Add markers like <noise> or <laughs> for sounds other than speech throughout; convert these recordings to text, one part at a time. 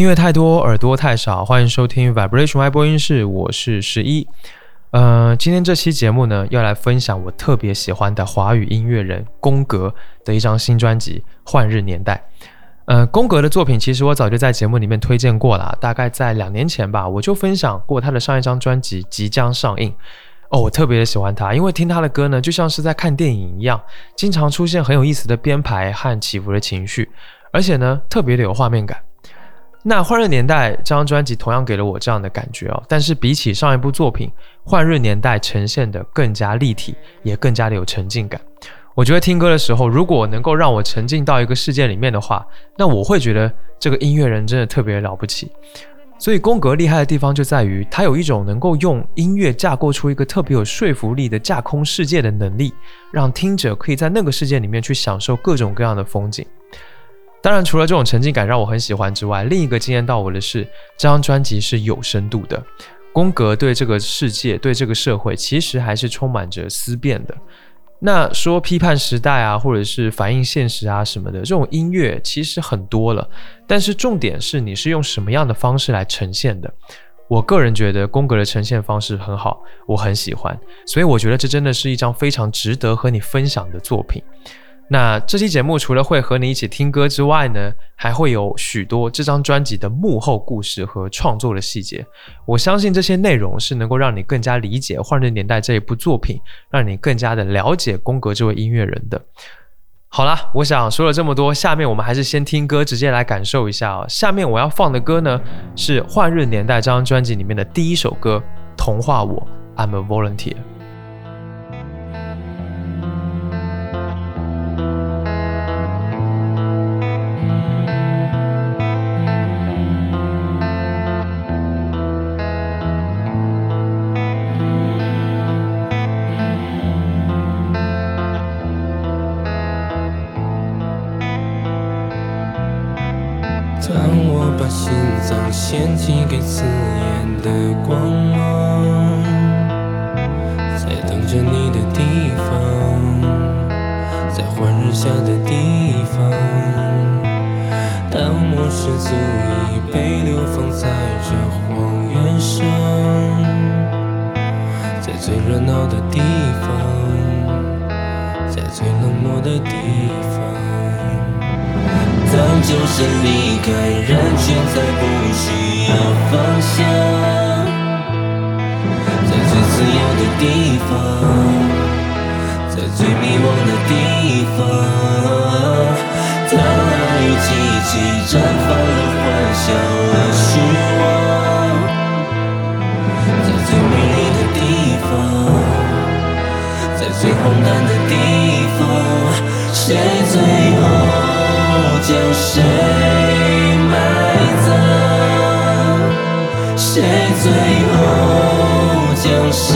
音乐太多，耳朵太少。欢迎收听 Vibration Y 播音室，我是十一。呃，今天这期节目呢，要来分享我特别喜欢的华语音乐人宫格的一张新专辑《幻日年代》。呃，宫格的作品其实我早就在节目里面推荐过了，大概在两年前吧，我就分享过他的上一张专辑即将上映。哦，我特别的喜欢他，因为听他的歌呢，就像是在看电影一样，经常出现很有意思的编排和起伏的情绪，而且呢，特别的有画面感。那《幻日年代》这张专辑同样给了我这样的感觉哦，但是比起上一部作品，《幻日年代》呈现的更加立体，也更加的有沉浸感。我觉得听歌的时候，如果能够让我沉浸到一个世界里面的话，那我会觉得这个音乐人真的特别了不起。所以宫格厉害的地方就在于，他有一种能够用音乐架构出一个特别有说服力的架空世界的能力，让听者可以在那个世界里面去享受各种各样的风景。当然，除了这种沉浸感让我很喜欢之外，另一个惊艳到我的是，这张专辑是有深度的。宫格对这个世界、对这个社会，其实还是充满着思辨的。那说批判时代啊，或者是反映现实啊什么的，这种音乐其实很多了。但是重点是，你是用什么样的方式来呈现的？我个人觉得宫格的呈现方式很好，我很喜欢。所以我觉得这真的是一张非常值得和你分享的作品。那这期节目除了会和你一起听歌之外呢，还会有许多这张专辑的幕后故事和创作的细节。我相信这些内容是能够让你更加理解《换日年代》这一部作品，让你更加的了解宫格这位音乐人的。好啦，我想说了这么多，下面我们还是先听歌，直接来感受一下哦。下面我要放的歌呢，是《换日年代》这张专辑里面的第一首歌《童话我》，I'm a volunteer。是足以被流放在这荒原上，在最热闹的地方，在最冷漠的地方。当就身离开人群，再不需要方向，在最自由的地方，在最迷惘的地方，当与奇迹绽放了，欢笑了，失望，在最美丽的地方，在最荒诞的地方，谁最后？将谁埋葬？谁最后将谁？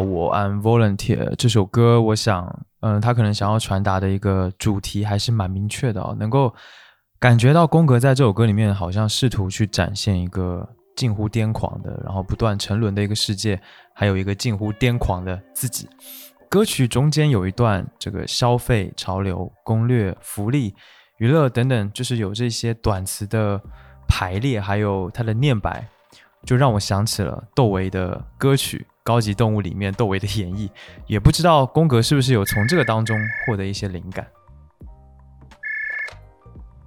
我 I'm Volunteer 这首歌，我想，嗯，他可能想要传达的一个主题还是蛮明确的哦，能够感觉到宫格在这首歌里面好像试图去展现一个近乎癫狂的，然后不断沉沦的一个世界，还有一个近乎癫狂的自己。歌曲中间有一段这个消费潮流、攻略、福利、娱乐等等，就是有这些短词的排列，还有它的念白，就让我想起了窦唯的歌曲。高级动物里面窦唯的演绎，也不知道宫格是不是有从这个当中获得一些灵感。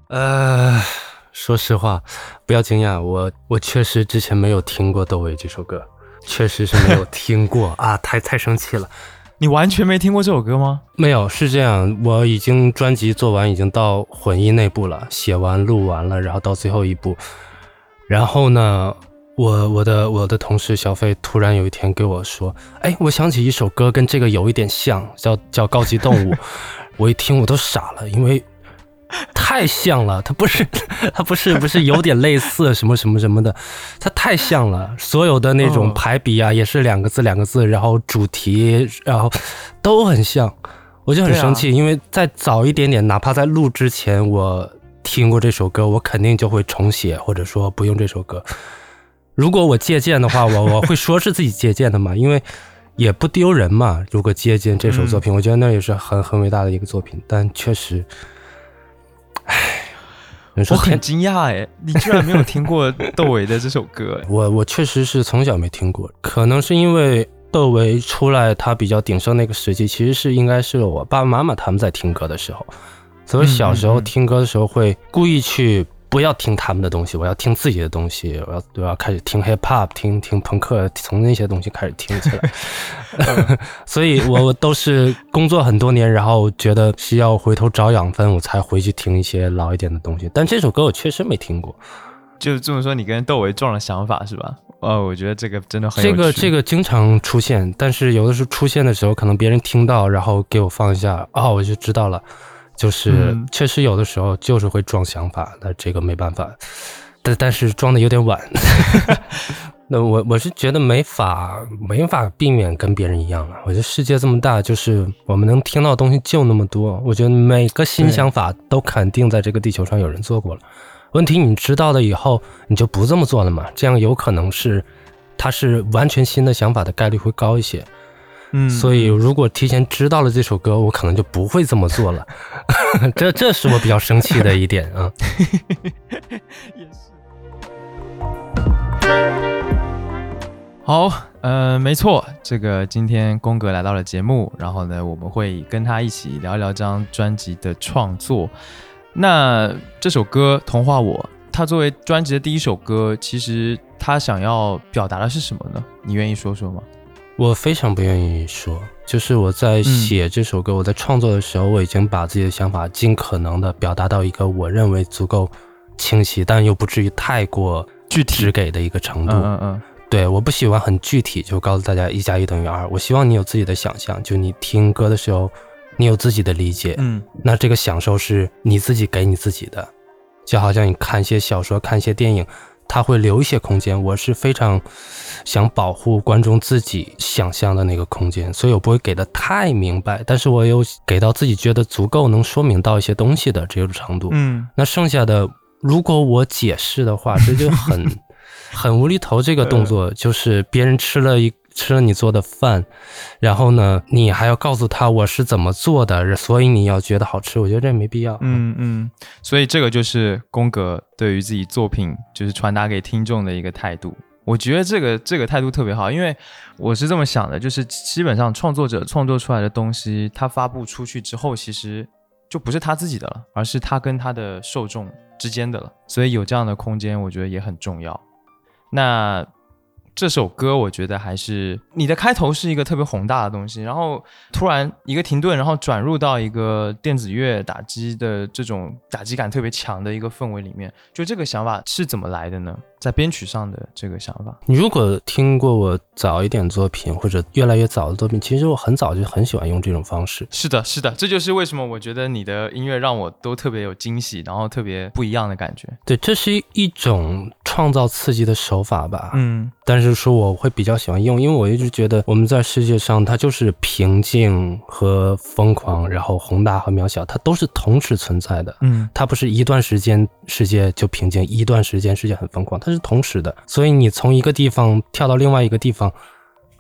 呃，说实话，不要惊讶，我我确实之前没有听过窦唯这首歌，确实是没有听过 <laughs> 啊，太太生气了。你完全没听过这首歌吗？没有，是这样，我已经专辑做完，已经到混音那步了，写完录完了，然后到最后一步，然后呢？我我的我的同事小飞突然有一天给我说：“哎，我想起一首歌跟这个有一点像，叫叫高级动物。<laughs> ”我一听我都傻了，因为太像了。它不是 <laughs> 它不是不是有点类似什么什么什么的，它太像了。所有的那种排比啊，也是两个字两个字，然后主题然后都很像，我就很生气。因为再早一点点，哪怕在录之前我听过这首歌，我肯定就会重写，或者说不用这首歌。如果我借鉴的话，我 <laughs> 我会说是自己借鉴的嘛，因为也不丢人嘛。如果借鉴这首作品，我觉得那也是很很伟大的一个作品。但确实，唉，我很惊讶哎，你居然没有听过窦唯的这首歌？<laughs> 我我确实是从小没听过，可能是因为窦唯出来他比较鼎盛那个时期，其实是应该是我爸爸妈妈他们在听歌的时候，所以小时候听歌的时候会故意去。不要听他们的东西，我要听自己的东西。我要我要开始听 hip hop，听听朋克，从那些东西开始听起来。<laughs> 所以，我都是工作很多年，然后觉得需要回头找养分，我才回去听一些老一点的东西。但这首歌我确实没听过。就这么说，你跟窦唯撞了想法是吧？哦，我觉得这个真的很这个这个经常出现，但是有的时候出现的时候，可能别人听到，然后给我放一下，哦，我就知道了。就是确实有的时候就是会撞想法，那这个没办法，但但是撞的有点晚。<laughs> 那我我是觉得没法没法避免跟别人一样了。我觉得世界这么大，就是我们能听到的东西就那么多。我觉得每个新想法都肯定在这个地球上有人做过了。问题你知道了以后，你就不这么做了嘛？这样有可能是它是完全新的想法的概率会高一些。嗯，所以如果提前知道了这首歌，我可能就不会这么做了。<laughs> 这这是我比较生气的一点啊。<laughs> 也是。好，呃，没错，这个今天宫格来到了节目，然后呢，我们会跟他一起聊一聊这张专辑的创作。那这首歌《童话我》，它作为专辑的第一首歌，其实他想要表达的是什么呢？你愿意说说吗？我非常不愿意说，就是我在写这首歌，我在创作的时候，我已经把自己的想法尽可能的表达到一个我认为足够清晰，但又不至于太过具体给的一个程度。嗯嗯，对，我不喜欢很具体就告诉大家一加一等于二，我希望你有自己的想象，就你听歌的时候，你有自己的理解。嗯，那这个享受是你自己给你自己的，就好像你看一些小说，看一些电影。他会留一些空间，我是非常想保护观众自己想象的那个空间，所以我不会给的太明白，但是我有给到自己觉得足够能说明到一些东西的这种程度。嗯，那剩下的如果我解释的话，这就很 <laughs> 很无厘头。这个动作就是别人吃了一。吃了你做的饭，然后呢，你还要告诉他我是怎么做的，所以你要觉得好吃。我觉得这没必要。嗯嗯，所以这个就是宫格对于自己作品就是传达给听众的一个态度。我觉得这个这个态度特别好，因为我是这么想的，就是基本上创作者创作出来的东西，他发布出去之后，其实就不是他自己的了，而是他跟他的受众之间的了。所以有这样的空间，我觉得也很重要。那。这首歌我觉得还是你的开头是一个特别宏大的东西，然后突然一个停顿，然后转入到一个电子乐打击的这种打击感特别强的一个氛围里面，就这个想法是怎么来的呢？在编曲上的这个想法，你如果听过我早一点作品或者越来越早的作品，其实我很早就很喜欢用这种方式。是的，是的，这就是为什么我觉得你的音乐让我都特别有惊喜，然后特别不一样的感觉。对，这是一种。创造刺激的手法吧。嗯但是说我会比较喜欢用，因为我一直觉得我们在世界上，它就是平静和疯狂，然后宏大和渺小，它都是同时存在的。嗯它不是一段时间世界就平静，一段时间世界很疯狂，它是同时的。所以你从一个地方跳到另外一个地方，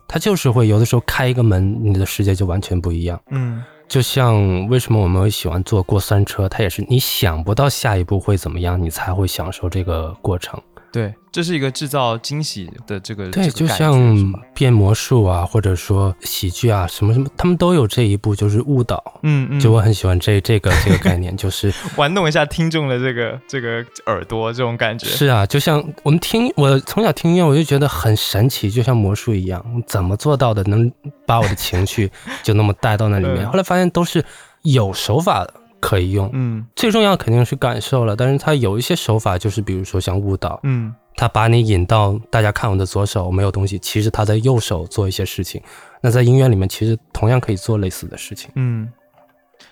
它就是会有的时候开一个门，你的世界就完全不一样。嗯就像为什么我们会喜欢坐过山车，它也是你想不到下一步会怎么样，你才会享受这个过程。对，这是一个制造惊喜的这个对，个就像变魔术啊，或者说喜剧啊，什么什么，他们都有这一步，就是误导。嗯嗯，就我很喜欢这 <laughs> 这个这个概念，就是 <laughs> 玩弄一下听众的这个这个耳朵这种感觉。是啊，就像我们听，我从小听音乐，我就觉得很神奇，就像魔术一样，怎么做到的，能把我的情绪就那么带到那里面？<laughs> 嗯后来发现都是有手法可以用，嗯最重要肯定是感受了，但是他有一些手法，就是比如说像误导，嗯他把你引到大家看我的左手没有东西，其实他在右手做一些事情。那在音乐里面，其实同样可以做类似的事情。嗯，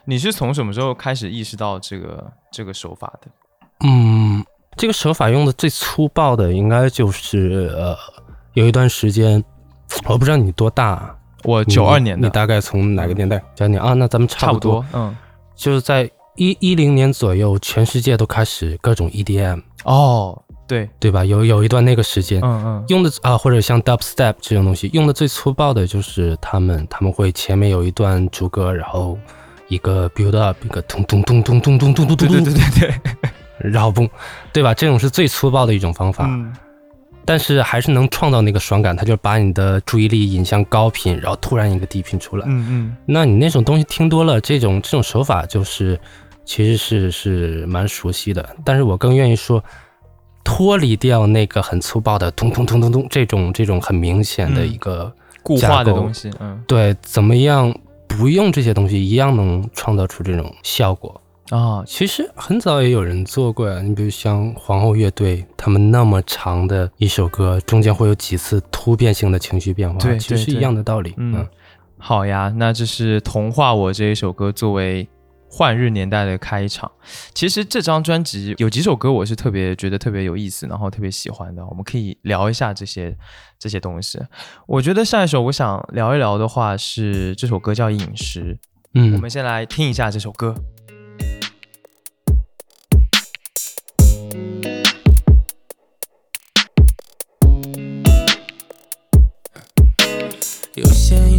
你是从什么时候开始意识到这个这个手法的？嗯，这个手法用的最粗暴的，应该就是呃，有一段时间，我不知道你多大啊，我你九二年的，你大概从哪个年代？九二年啊，那咱们差不多。嗯，就是在一一零年左右，全世界都开始各种 EDM，哦，对，对吧？有有一段那个时间，嗯嗯。用的啊，或者像 dubstep 这种东西，用的最粗暴的就是他们，他们会前面有一段主歌，然后一个 build up，一个咚咚咚咚咚咚咚咚咚咚，对对对对对，然后嘣，对吧？这种是最粗暴的一种方法，嗯但是还是能创造那个爽感，它就把你的注意力引向高频，然后突然一个低频出来。嗯嗯那你那种东西听多了，这种这种手法就是其实是是蛮熟悉的，但是我更愿意说。脱离掉那个很粗暴的咚咚咚咚咚这种这种很明显的一个固化的东西，嗯对，怎么样不用这些东西，一样能创造出这种效果。啊，其实很早也有人做过呀，你比如像皇后乐队，他们那么长的一首歌，中间会有几次突变性的情绪变化，对其实是一样的道理。嗯，好呀，那这是《童话我》这一首歌作为换日年代的开场。其实这张专辑有几首歌我是特别觉得特别有意思，然后特别喜欢的，我们可以聊一下这些这些东西。我觉得下一首我想聊一聊的话是这首歌叫《饮食》，嗯，我们先来听一下这首歌。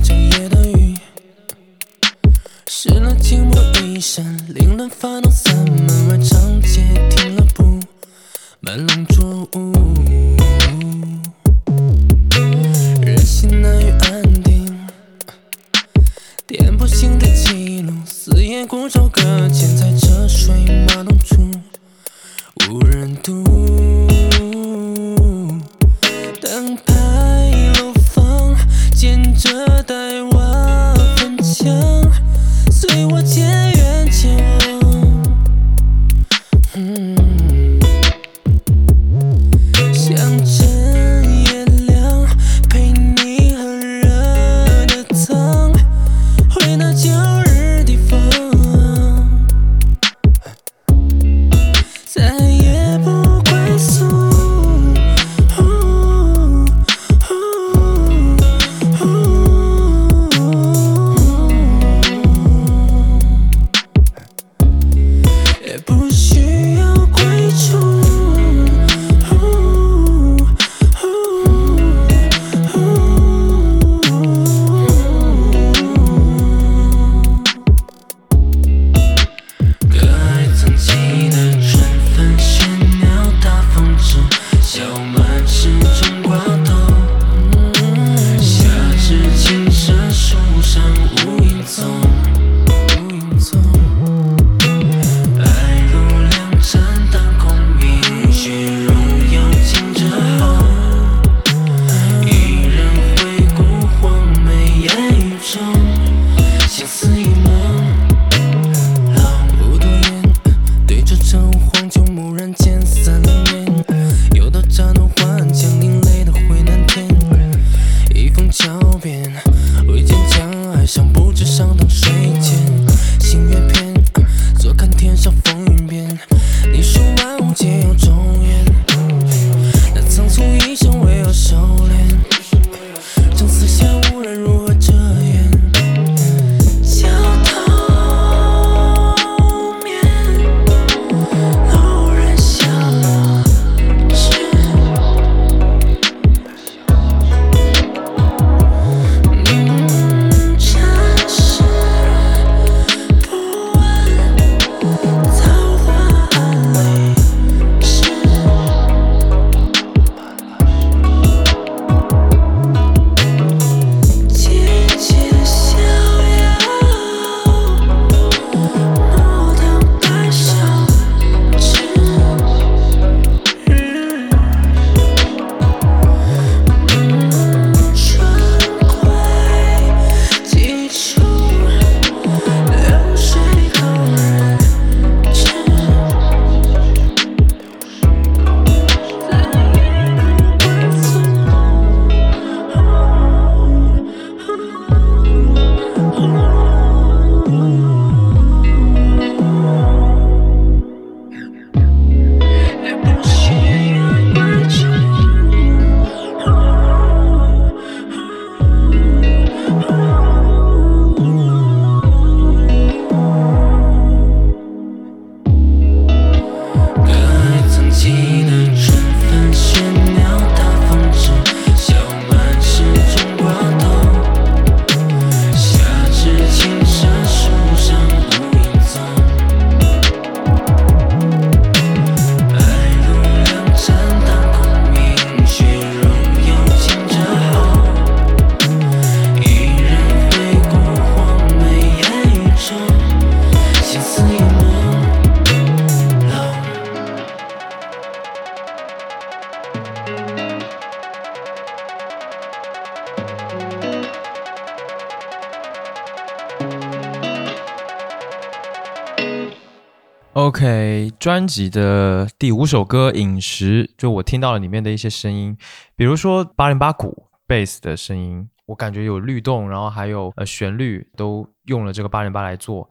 整夜的雨，湿了寂寞衣衫，凌乱发怒。散门外长街停了步，满笼浊雾，专辑的第五首歌《饮食》，就我听到了里面的一些声音，比如说八零八鼓、贝斯的声音，我感觉有律动，然后还有呃旋律都用了这个八零八来做，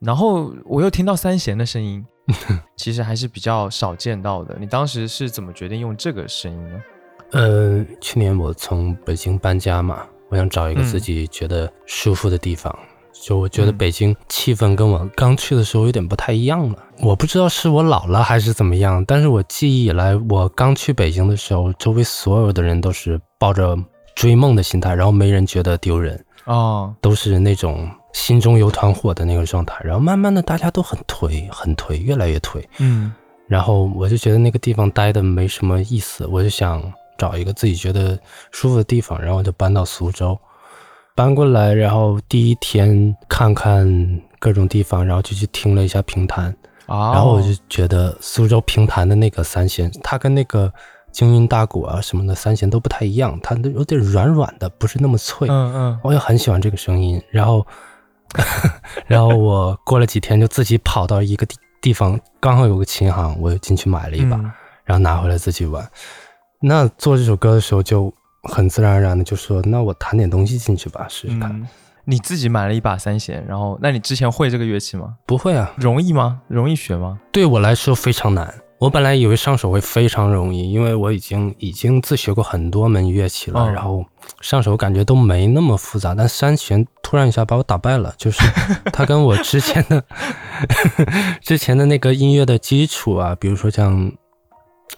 然后我又听到三弦的声音，<laughs> 其实还是比较少见到的。你当时是怎么决定用这个声音呢？呃，去年我从北京搬家嘛，我想找一个嗯自己觉得舒服的地方。就我觉得嗯。北京气氛跟我刚去的时候有点不太一样了，我不知道是我老了还是怎么样，但是我记忆以来，我刚去北京的时候，周围所有的人都是抱着追梦的心态，然后没人觉得丢人，哦，都是那种心中有团火的那个状态，然后慢慢的大家都很颓，很颓，越来越颓，嗯。然后我就觉得那个地方待的没什么意思，我就想找一个自己觉得舒服的地方，然后就搬到苏州。搬过来，然后第一天看看各种地方，然后就去听了一下评弹，啊，然后我就觉得苏州评弹的那个三弦，它跟那个京韵大鼓啊什么的三弦都不太一样，它都有点软软的，不是那么脆。嗯嗯我也很喜欢这个声音。然后，<laughs> 然后我过了几天就自己跑到一个地地方，刚好有个琴行，我就进去买了一把，嗯然后拿回来自己玩。那做这首歌的时候就很自然而然的就说，那我弹点东西进去吧，试试看。嗯，你自己买了一把三弦，然后那你之前会这个乐器吗？不会啊，容易吗？容易学吗？对我来说非常难。我本来以为上手会非常容易，因为我已经已经自学过很多门乐器了，嗯然后上手感觉都没那么复杂。但三弦突然一下把我打败了，就是 <laughs> 它跟我之前的 <laughs> 之前的那个音乐的基础啊，比如说像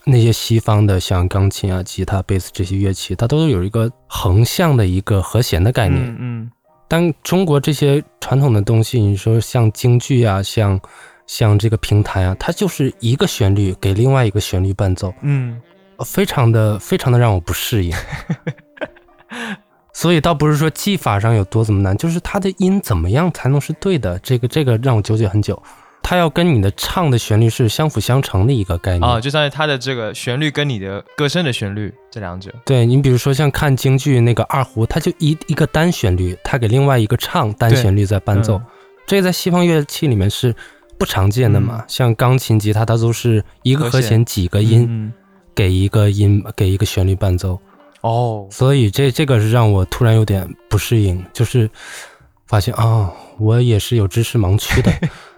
那些西方的像钢琴啊、吉他、贝斯这些乐器，它都有一个横向的一个和弦的概念。嗯嗯但中国这些传统的东西，你说像京剧啊，像像这个评弹啊，它就是一个旋律给另外一个旋律伴奏，嗯呃非常的非常的让我不适应。<laughs> 所以倒不是说技法上有多怎么难，就是它的音怎么样才能是对的，这个这个让我纠结很久。它要跟你的唱的旋律是相辅相成的一个概念。啊，就相当于它的这个旋律跟你的歌声的旋律这两者。对你比如说像看京剧那个二胡，它就一一个单旋律，它给另外一个唱单旋律在伴奏，嗯这个在西方乐器里面是不常见的嘛。像钢琴、吉他，它都是一个和和弦弦几个音、嗯给一个音给一个旋律伴奏，哦，所以这这个是让我突然有点不适应，就是发现啊、我也是有知识盲区的。<laughs>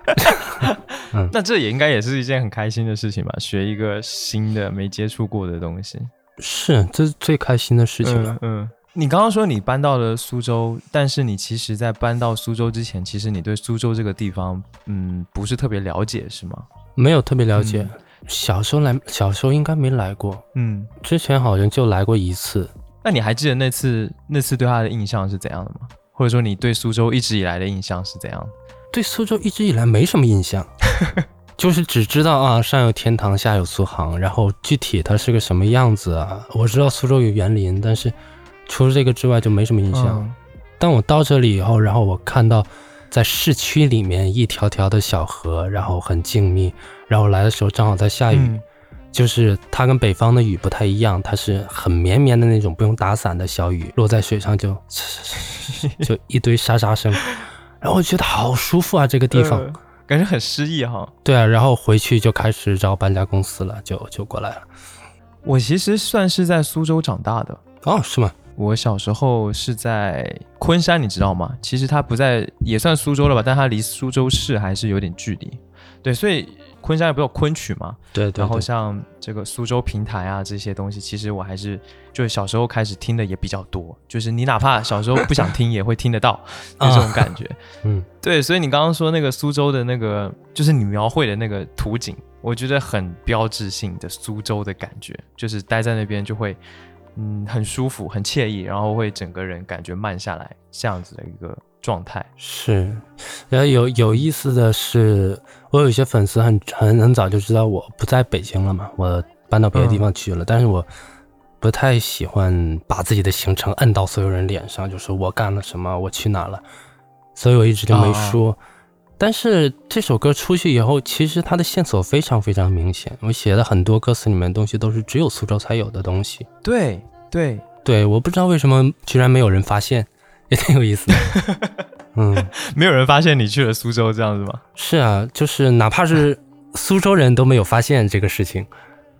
<laughs> 那这也应该也是一件很开心的事情吧？学一个新的没接触过的东西，是，这是最开心的事情了。嗯嗯。你刚刚说你搬到了苏州，但是你其实，在搬到苏州之前，其实你对苏州这个地方，嗯，不是特别了解，是吗？没有特别了解，嗯小时候来，小时候应该没来过，嗯，之前好像就来过一次。那你还记得那次那次对他的印象是怎样的吗？或者说你对苏州一直以来的印象是怎样的？对苏州一直以来没什么印象，<laughs> 就是只知道啊，上有天堂，下有苏杭，然后具体它是个什么样子啊，我知道苏州有园林，但是除了这个之外就没什么印象。嗯当我到这里以后，然后我看到在市区里面一条条的小河，然后很静谧，然后来的时候正好在下雨，嗯就是它跟北方的雨不太一样，它是很绵绵的那种不用打伞的小雨，落在水上就 <laughs> 就一堆沙沙声，然后我觉得好舒服啊，这个地方。呃感觉很诗意哈。对啊，然后回去就开始找搬家公司了，就就过来了。我其实算是在苏州长大的。哦，是吗？我小时候是在昆山，你知道吗？其实它不在，也算苏州了吧，但它离苏州市还是有点距离。对，所以昆山也不是有昆曲嘛，对对然后像这个苏州评弹啊这些东西，其实我还是就是小时候开始听的也比较多，就是你哪怕小时候不想听也会听得到 <laughs> 的这种感觉。嗯，对，所以你刚刚说那个苏州的那个，就是你描绘的那个图景，我觉得很标志性的苏州的感觉，就是待在那边就会，嗯，很舒服、很惬意，然后会整个人感觉慢下来，这样子的一个状态。是。然后有有意思的是，我有一些粉丝很很很早就知道我不在北京了嘛，我搬到别的地方去了，但是我不太喜欢把自己的行程摁到所有人脸上，就是我干了什么，我去哪了，所以我一直就没说。但是这首歌出去以后，其实它的线索非常非常明显。我写的很多歌词里面的东西都是只有苏州才有的东西。对对，对，我不知道为什么居然没有人发现，<laughs> 也挺有意思的。<laughs> 嗯，没有人发现你去了苏州这样子吗？是啊，就是哪怕是苏州人都没有发现这个事情。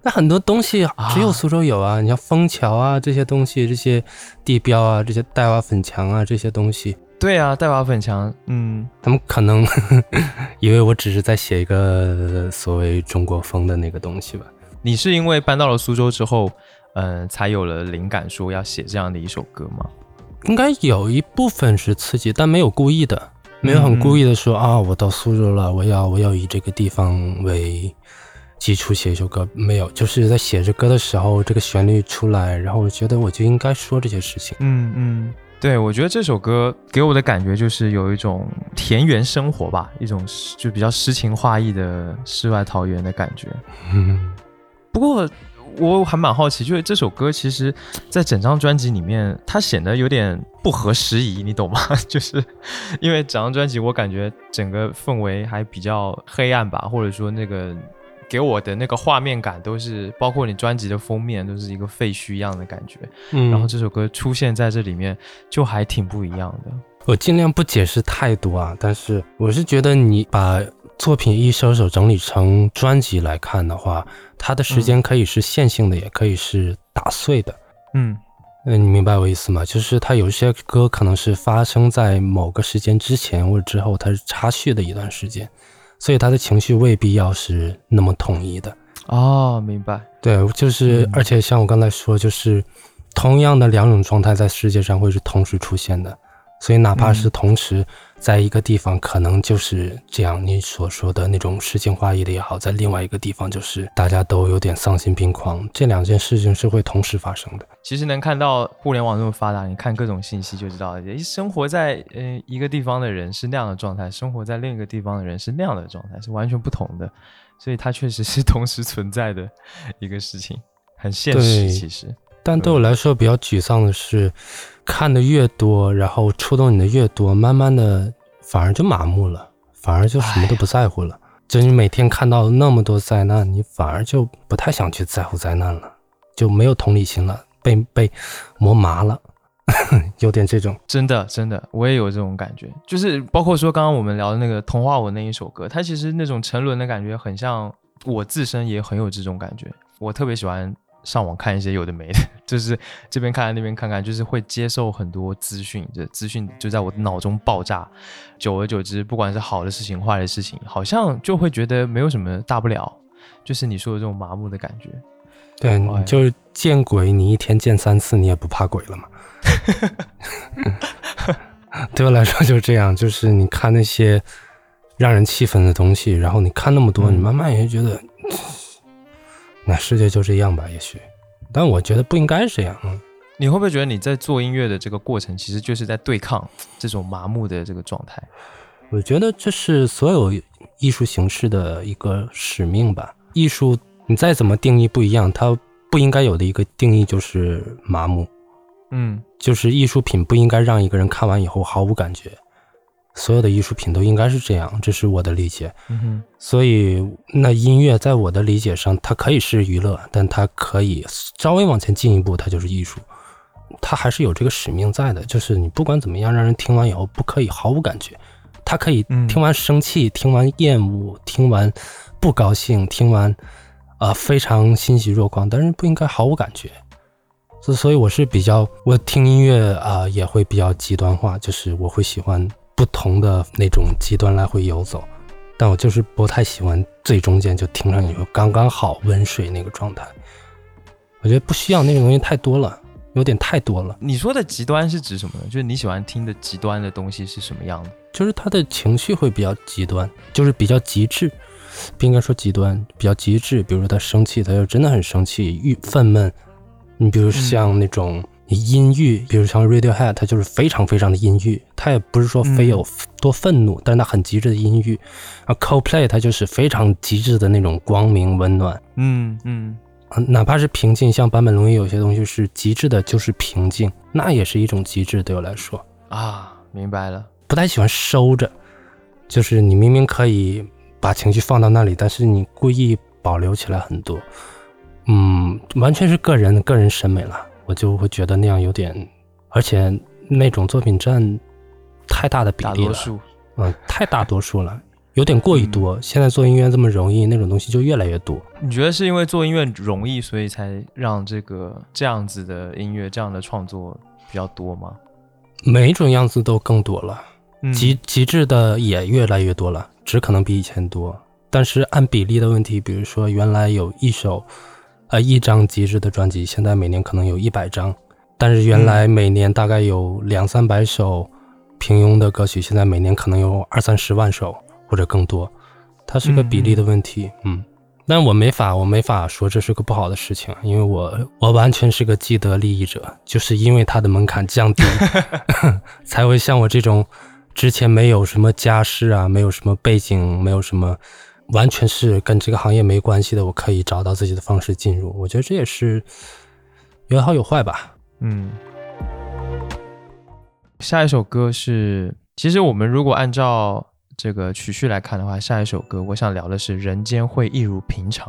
那很多东西只有苏州有啊，你像枫桥啊这些东西，这些地标啊，这些黛瓦粉墙啊这些东西，对啊，代把粉墙，嗯，他们可能 <laughs> 以为我只是在写一个所谓中国风的那个东西吧。你是因为搬到了苏州之后，嗯、才有了灵感，说要写这样的一首歌吗？应该有一部分是刺激，但没有故意的，没有很故意的说、啊，我到苏州了，我要我要以这个地方为基础写一首歌，没有，就是在写着歌的时候，这个旋律出来，然后我觉得我就应该说这些事情。嗯嗯，对，我觉得这首歌给我的感觉就是有一种田园生活吧，一种就比较诗情画意的世外桃源的感觉。<laughs> 嗯，不过我还蛮好奇，就是这首歌其实，在整张专辑里面，它显得有点不合时宜，你懂吗？<laughs> 就是因为整张专辑，我感觉整个氛围还比较黑暗吧，或者说那个给我的那个画面感都是，包括你专辑的封面都是一个废墟一样的感觉。嗯然后这首歌出现在这里面，就还挺不一样的。我尽量不解释太多啊，但是我是觉得你把作品一首首整理成专辑来看的话，它的时间可以是线性的，也可以是打碎的。嗯嗯，你明白我意思吗？就是它有一些歌可能是发生在某个时间之前或者之后，它是插叙的一段时间，所以他的情绪未必要是那么统一的。哦，明白。对，就是嗯而且像我刚才说，就是同样的两种状态在世界上会是同时出现的，所以哪怕是嗯同时在一个地方，可能就是这样你所说的那种诗情画意的也好，在另外一个地方就是大家都有点丧心病狂，这两件事情是会同时发生的。其实能看到互联网这么发达，你看各种信息就知道，诶生活在呃一个地方的人是那样的状态，生活在另一个地方的人是那样的状态，是完全不同的。<laughs> 所以它确实是同时存在的一个事情，很现实。其实，但对我来说比较沮丧的是，看的越多，然后触动你的越多，慢慢的反而就麻木了，反而就什么都不在乎了。就你每天看到那么多灾难，你反而就不太想去在乎灾难了，就没有同理心了，被被磨麻了，<laughs> 有点这种。真的真的，我也有这种感觉，就是包括说刚刚我们聊的那个童话文那一首歌，它其实那种沉沦的感觉，很像我自身也很有这种感觉。我特别喜欢上网看一些有的没的，<laughs> 就是这边看看那边看看，就是会接受很多资讯，这资讯就在我脑中爆炸。久而久之，不管是好的事情、坏的事情，好像就会觉得没有什么大不了，就是你说的这种麻木的感觉。对，哎你就是见鬼，你一天见三次，<laughs> 你也不怕鬼了嘛？对我来说就是这样，就是你看那些让人气愤的东西，然后你看那么多，嗯你慢慢也觉得，那世界就这样吧，也许。但我觉得不应该是这样。嗯，你会不会觉得你在做音乐的这个过程，其实就是在对抗这种麻木的这个状态？我觉得这是所有艺术形式的一个使命吧。艺术你再怎么定义不一样，它不应该有的一个定义就是麻木。嗯就是艺术品不应该让一个人看完以后毫无感觉，所有的艺术品都应该是这样，这是我的理解。嗯哼。所以，那音乐在我的理解上，它可以是娱乐，但它可以稍微往前进一步，它就是艺术。它还是有这个使命在的，就是你不管怎么样，让人听完以后不可以毫无感觉。他可以嗯听完生气，听完厌恶，听完不高兴，听完呃非常欣喜若狂，但是不应该毫无感觉。所所以我是比较，我听音乐啊、呃也会比较极端化，就是我会喜欢不同的那种极端来回游走，但我就是不太喜欢最中间就听上去刚刚好温水那个状态。我觉得不需要那种东西太多了，有点太多了。你说的极端是指什么呢？就是你喜欢听的极端的东西是什么样的？就是他的情绪会比较极端，就是比较极致，不应该说极端，比较极致。比如说他生气，他就真的很生气，郁愤懑。你比如像那种阴郁，比如像 Radiohead，他就是非常非常的阴郁，他也不是说非有多愤怒，但是他很极致的阴郁。啊，Coldplay 他就是非常极致的那种光明温暖。嗯嗯啊哪怕是平静，像坂本龙一有些东西是极致的，就是平静，那也是一种极致。对我来说，啊，明白了。不太喜欢收着，就是你明明可以把情绪放到那里，但是你故意保留起来很多，嗯，完全是个人个人审美了，我就会觉得那样有点，而且那种作品占太大的比例了。嗯，太大多数了，有点过于多。现在做音乐这么容易，那种东西就越来越多。你觉得是因为做音乐容易，所以才让这个这样子的音乐、这样的创作比较多吗？每一种样子都更多了，嗯极极致的也越来越多了，只可能比以前多。但是按比例的问题，比如说原来有一首，呃，一张极致的专辑，现在每年可能有一百张；但是原来每年大概有两三百首平庸的歌曲，现在每年可能有二三十万首或者更多。它是个比例的问题，嗯。但我没法，我没法说这是个不好的事情，因为我我完全是个既得利益者，就是因为它的门槛降低，<laughs> <laughs> 才会像我这种之前没有什么家世啊，没有什么背景，没有什么，完全是跟这个行业没关系的，我可以找到自己的方式进入。我觉得这也是有好有坏吧。嗯，下一首歌是，其实我们如果按照这个曲序来看的话，下一首歌我想聊的是《人间会一如平常》。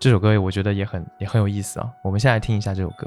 这首歌我觉得也很也很有意思啊，我们先来听一下这首歌。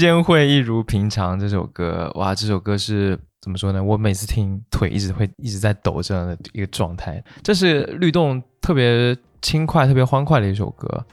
间会一如平常这首歌，哇，这首歌是怎么说呢？我每次听腿一直会一直在抖这样的一个状态。这是律动特别轻快、特别欢快的一首歌，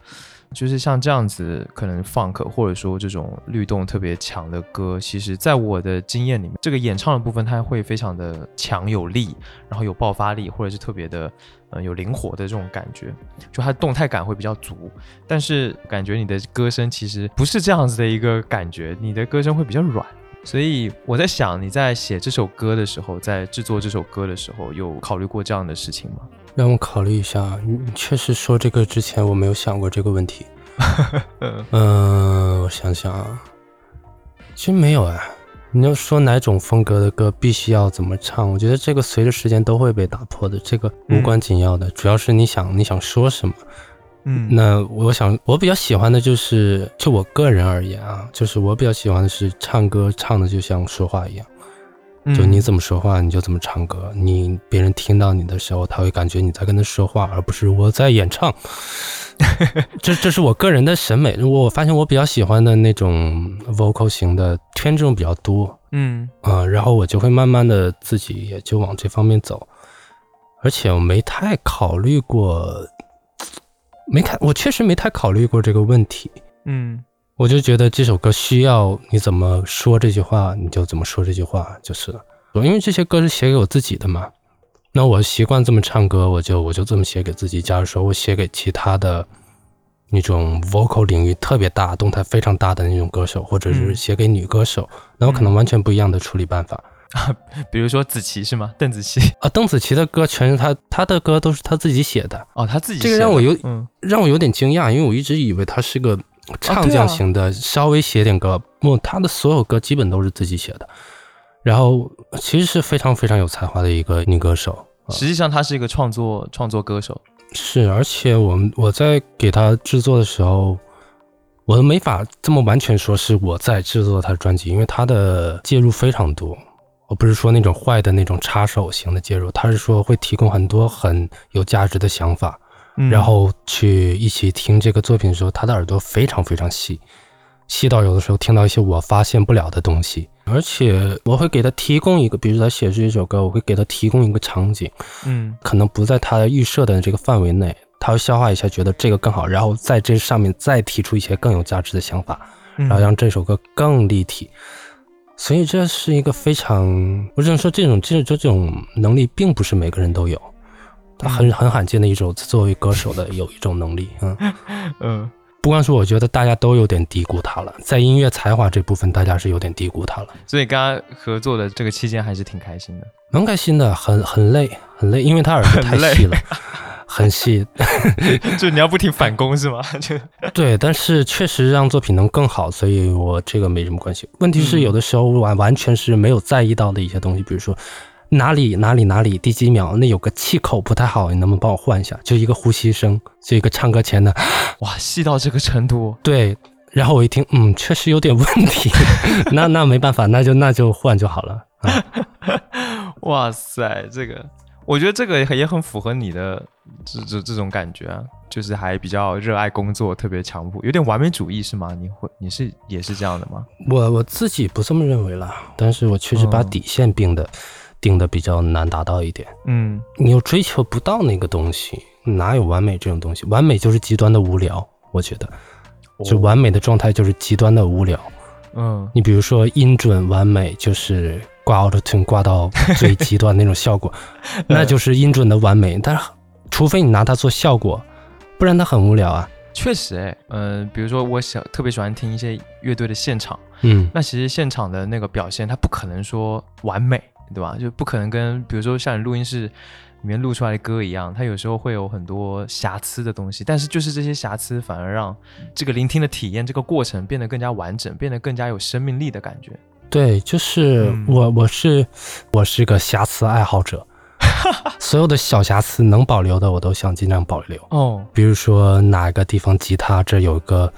就是像这样子，可能 funk 或者说这种律动特别强的歌，其实在我的经验里面，这个演唱的部分它会非常的强有力，然后有爆发力，或者是特别的呃有灵活的这种感觉，就它动态感会比较足。但是感觉你的歌声其实不是这样子的一个感觉，你的歌声会比较软。所以我在想，你在写这首歌的时候，在制作这首歌的时候，有考虑过这样的事情吗？让我考虑一下。你你确实说这个之前我没有想过这个问题。<laughs> 嗯嗯、我想想啊，其实没有哎。你要说哪种风格的歌必须要怎么唱，我觉得这个随着时间都会被打破的，这个无关紧要的，主要是你想你想说什么。嗯那我想，我比较喜欢的就是，就我个人而言啊，就是我比较喜欢的是唱歌唱的就像说话一样，就你怎么说话你就怎么唱歌，你别人听到你的时候，他会感觉你在跟他说话，而不是我在演唱。<laughs> 这这是我个人的审美，我发现我比较喜欢的那种 vocal 型的偏这种比较多，嗯。啊、然后我就会慢慢的自己也就往这方面走，而且我没太考虑过，没太，我确实没太考虑过这个问题。嗯我就觉得这首歌需要你怎么说这句话，你就怎么说这句话就是了。因为这些歌是写给我自己的嘛，那我习惯这么唱歌，我就我就这么写给自己。假如说我写给其他的那种 vocal 领域特别大、动态非常大的那种歌手，或者是嗯写给女歌手，那我可能完全不一样的处理办法。啊比如说子琪是吗？邓紫棋啊，邓紫棋的歌全是她，她的歌都是她自己写的，哦，她自己这个让我有嗯让我有点惊讶，因为我一直以为她是个唱将型的，稍微写点歌，不，他的所有歌基本都是自己写的，然后其实是非常非常有才华的一个女歌手。啊实际上她是一个创作创作歌手。是，而且我们我在给她制作的时候，我都没法这么完全说是我在制作她的专辑，因为她的介入非常多。我不是说那种坏的那种插手型的介入，他是说会提供很多很有价值的想法，嗯然后去一起听这个作品的时候，他的耳朵非常非常细，细到有的时候听到一些我发现不了的东西。而且我会给他提供一个，比如他写这首歌，我会给他提供一个场景，嗯可能不在他预设的这个范围内，他会消化一下，觉得这个更好，然后在这上面再提出一些更有价值的想法，嗯然后让这首歌更立体。所以这是一个非常，我只能说这种这这这种能力并不是每个人都有，他很很罕见的一种作为歌手的有一种能力，嗯。<laughs> 嗯不光是我觉得大家都有点低估他了，在音乐才华这部分，大家是有点低估他了。所以跟他合作的这个期间还是挺开心的。蛮开心的，很很累，很累，因为他耳朵太细了，很细。<laughs> 就你要不停反攻是吗？<laughs> 就对，但是确实让作品能更好，所以我这个没什么关系。问题是嗯有的时候完完全是没有在意到的一些东西，比如说哪里哪里哪里第几秒，那有个气口不太好，你能不能帮我换一下？就一个呼吸声，就一个唱歌前的哇，细到这个程度，对。然后我一听，嗯，确实有点问题，<laughs> 那那没办法，那就那就换就好了。啊、<laughs> 哇塞，这个我觉得这个也很符合你的这这这种感觉啊，就是还比较热爱工作，特别强迫，有点完美主义是吗？你会你是也是这样的吗？我我自己不这么认为啦，但是我确实把底线定的、定的比较难达到一点。嗯，你又追求不到那个东西，哪有完美这种东西？完美就是极端的无聊，我觉得，就完美的状态就是极端的无聊。嗯，你比如说音准完美，就是挂 Auto Tune 挂到最极端那种效果，<laughs> 那就是音准的完美。但是，除非你拿它做效果，不然它很无聊啊。确实，哎，嗯，比如说我想特别喜欢听一些乐队的现场，嗯，那其实现场的那个表现，它不可能说完美，对吧？就不可能跟比如说像你录音室里面录出来的歌一样，它有时候会有很多瑕疵的东西，但是就是这些瑕疵反而让这个聆听的体验这个过程变得更加完整，变得更加有生命力的感觉。对，就是嗯我，我是我是个瑕疵爱好者，<laughs> 所有的小瑕疵能保留的，我都想尽量保留。哦，比如说哪个地方吉他这有个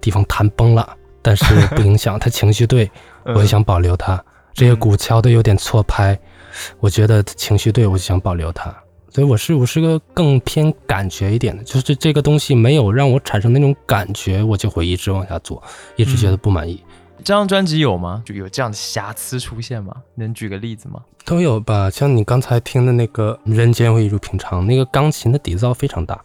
地方弹崩了，但是不影响他情绪对，<laughs> 嗯我也想保留它。这些鼓敲的有点错拍，我觉得情绪对，我就想保留它。所以我是我是个更偏感觉一点的，就是这个东西没有让我产生那种感觉，我就会一直往下做，一直觉得不满意。这张专辑有吗？就有这样的瑕疵出现吗？能举个例子吗？都有吧，像你刚才听的那个《人间会一如平常》，那个钢琴的底噪非常大，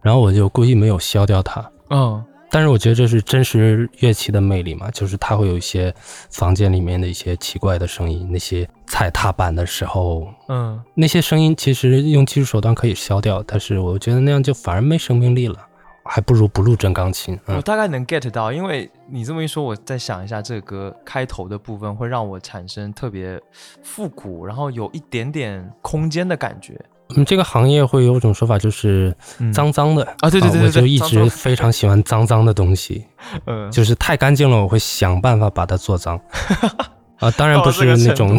然后我就故意没有消掉它。嗯但是我觉得这是真实乐器的魅力嘛，就是它会有一些房间里面的一些奇怪的声音，那些踩踏板的时候，嗯，那些声音其实用技术手段可以消掉，但是我觉得那样就反而没生命力了，还不如不录真钢琴。嗯我嗯，大概能 get 到，因为你这么一说，我再想一下，这个歌开头的部分会让我产生特别复古，然后有一点点空间的感觉。我们这个行业会有一种说法，就是嗯。脏脏的。啊，对对对对我就一直非常喜欢脏脏的东西，嗯，就是太干净了，我会想办法把它做脏。<laughs> 啊，当然不是那种，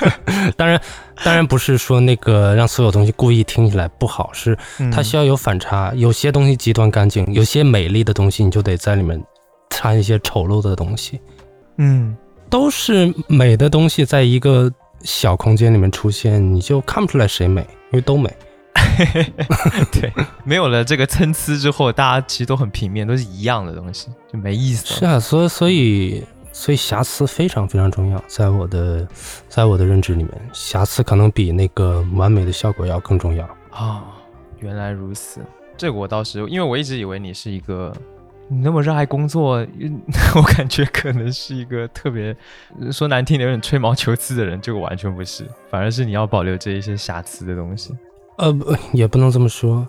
<laughs> 当然当然不是说那个让所有东西故意听起来不好，是它需要要有反差，有些东西极端干净，有些美丽的东西你就得在里面掺一些丑陋的东西，嗯。都是美的东西，在一个小空间里面出现，你就看不出来谁美，因为都美。<laughs> 对，没有了这个参差之后，大家其实都很平面，都是一样的东西，就没意思了。是啊，所以所以所以瑕疵非常非常重要，在我的在我的认知里面，瑕疵可能比那个完美的效果要更重要。啊、原来如此，这个我倒是，因为我一直以为你是一个你那么热爱工作，嗯 <laughs> 我感觉可能是一个特别呃说难听点有点吹毛求疵的人，这个完全不是，反而是你要保留这一些瑕疵的东西。呃，不，也不能这么说，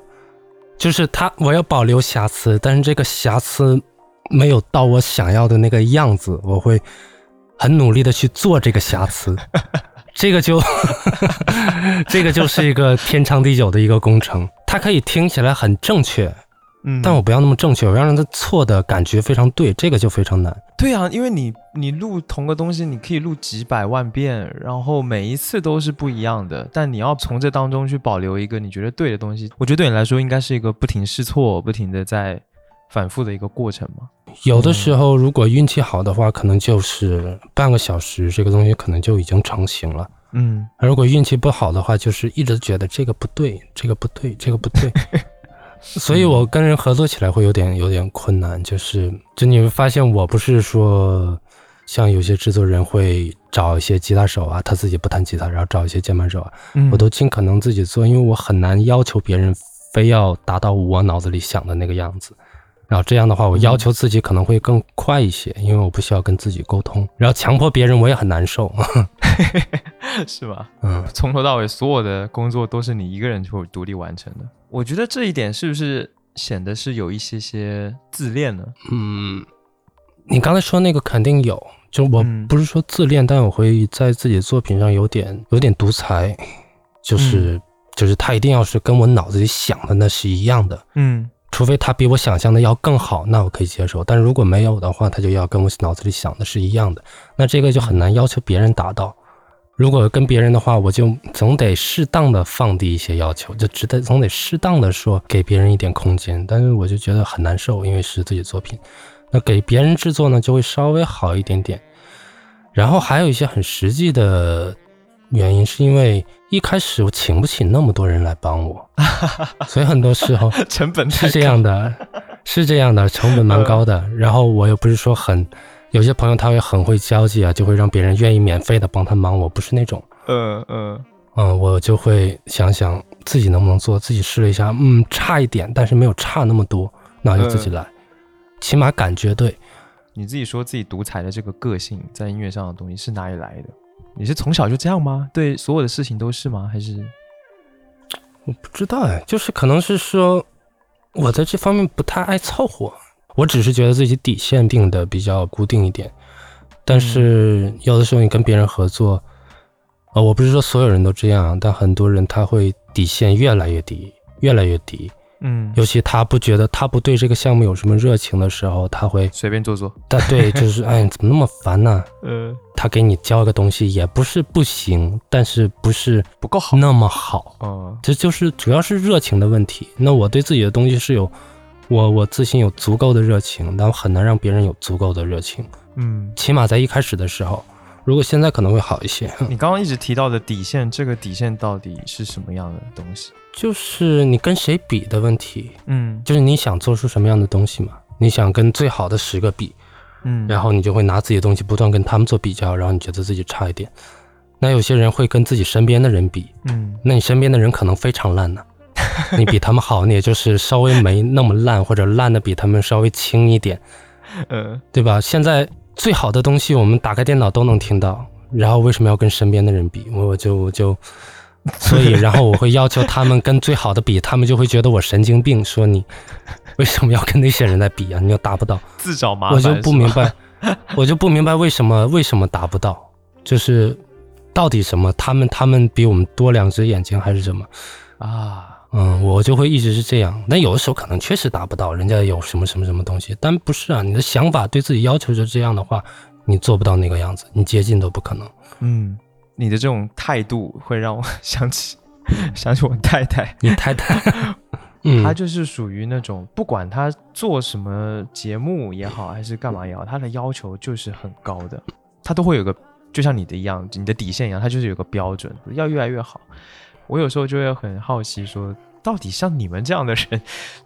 就是他我要保留瑕疵，但是这个瑕疵没有到我想要的那个样子，我会很努力的去做这个瑕疵，<laughs> 这个就 <laughs> 这个就是一个天长地久的一个工程。它可以听起来很正确，嗯，但我不要那么正确，我要让它错的感觉非常对，这个就非常难。对啊，因为你你录同个东西，你可以录几百万遍，然后每一次都是不一样的，但你要从这当中去保留一个你觉得对的东西，我觉得对你来说应该是一个不停试错、不停的在反复的一个过程嘛。有的时候，如果运气好的话，可能就是半个小时，这个东西可能就已经成型了。嗯，如果运气不好的话，就是一直觉得这个不对，这个不对，这个不对。<laughs> 所以我跟人合作起来会有点有点困难，就是就你会发现，我不是说像有些制作人会找一些吉他手啊，他自己不弹吉他，然后找一些键盘手啊，嗯我都尽可能自己做，因为我很难要求别人非要达到我脑子里想的那个样子。然后这样的话，我要求自己可能会更快一些，因为我不需要跟自己沟通。然后强迫别人，我也很难受。<laughs> 是吧？嗯，从头到尾所有的工作都是你一个人就 <laughs> 独立完成的。我觉得这一点是不是显得是有一些些自恋呢？嗯，你刚才说那个肯定有，就我嗯不是说自恋，但我会在自己的作品上有点有点独裁，就是、就是他一定要是跟我脑子里想的那是一样的，嗯除非他比我想象的要更好，那我可以接受。但如果没有的话，他就要跟我脑子里想的是一样的，那这个就很难要求别人达到。如果跟别人的话，我就总得适当的放低一些要求，就只得总得适当的说给别人一点空间。但是我就觉得很难受，因为是自己作品。那给别人制作呢，就会稍微好一点点。然后还有一些很实际的原因，是因为一开始我请不起那么多人来帮我，<laughs> 所以很多时候成本是这样的，是这样的，成本蛮高的。然后我又不是说很。有些朋友他会很会交际啊，就会让别人愿意免费的帮他忙。我不是那种，嗯嗯嗯，我就会想想自己能不能做，自己试了一下，嗯，差一点，但是没有差那么多，那就自己来，起码感觉对。你自己说自己独裁的这个个性，在音乐上的东西是哪里来的？你是从小就这样吗？对所有的事情都是吗？还是我不知道哎，就是可能是说我在这方面不太爱凑合。我只是觉得自己底线定的比较固定一点，但是有的时候你跟别人合作，呃，我不是说所有人都这样，但很多人他会底线越来越低，越来越低。嗯，尤其他不觉得他不对这个项目有什么热情的时候，他会随便做做。但对，就是 <laughs> 哎，怎么那么烦呢？<laughs> 呃，他给你交个东西也不是不行，但是不是不够好，那么好。嗯，这就是主要是热情的问题。那我对自己的东西是有。我我自信有足够的热情，但我很难让别人有足够的热情。嗯，起码在一开始的时候，如果现在可能会好一些。你刚刚一直提到的底线，这个底线到底是什么样的东西？就是你跟谁比的问题。嗯，就是你想做出什么样的东西嘛？你想跟最好的十个比，嗯，然后你就会拿自己的东西不断跟他们做比较，然后你觉得自己差一点。那有些人会跟自己身边的人比，嗯，那你身边的人可能非常烂呢。<laughs> 你比他们好，你也就是稍微没那么烂，或者烂的比他们稍微轻一点，嗯，对吧？现在最好的东西我们打开电脑都能听到，然后为什么要跟身边的人比？我就我就，所以然后我会要求他们跟最好的比，他们就会觉得我神经病，说你为什么要跟那些人在比啊？你又达不到，自找麻烦，我就不明白，<laughs> 我就不明白为什么为什么达不到，就是到底什么？他们他们比我们多两只眼睛还是什么啊？嗯，我就会一直是这样。那有的时候可能确实达不到，人家有什么什么什么东西，但不是啊。你的想法对自己要求就这样的话，你做不到那个样子，你接近都不可能。嗯，你的这种态度会让我 <laughs> 想起想起我太太。<laughs> 你太太，<laughs> 嗯，她就是属于那种不管她做什么节目也好，还是干嘛也好，她的要求就是很高的，她都会有个就像你的一样，你的底线一样，她就是有个标准，要越来越好。我有时候就会很好奇，说到底像你们这样的人，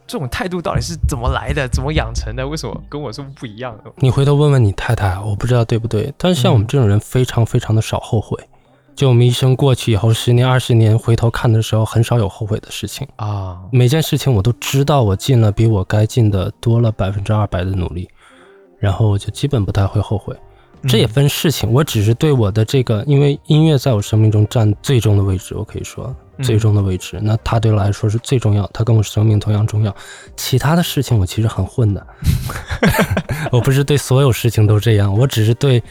这种态度到底是怎么来的，怎么养成的？为什么跟我是不一样的？你回头问问你太太，我不知道对不对。但是像我们这种人，非常非常的少后悔。就我们一生过去以后，十年、二十年回头看的时候，很少有后悔的事情啊。每件事情我都知道，我尽了比我该尽的多了百分之二百的努力，然后我就基本不太会后悔。这也分事情，我只是对我的这个，因为音乐在我生命中占最终的位置，我可以说最终的位置。那它对我来说是最重要，它跟我生命同样重要。其他的事情我其实很混的，<laughs> 我不是对所有事情都这样，我只是对，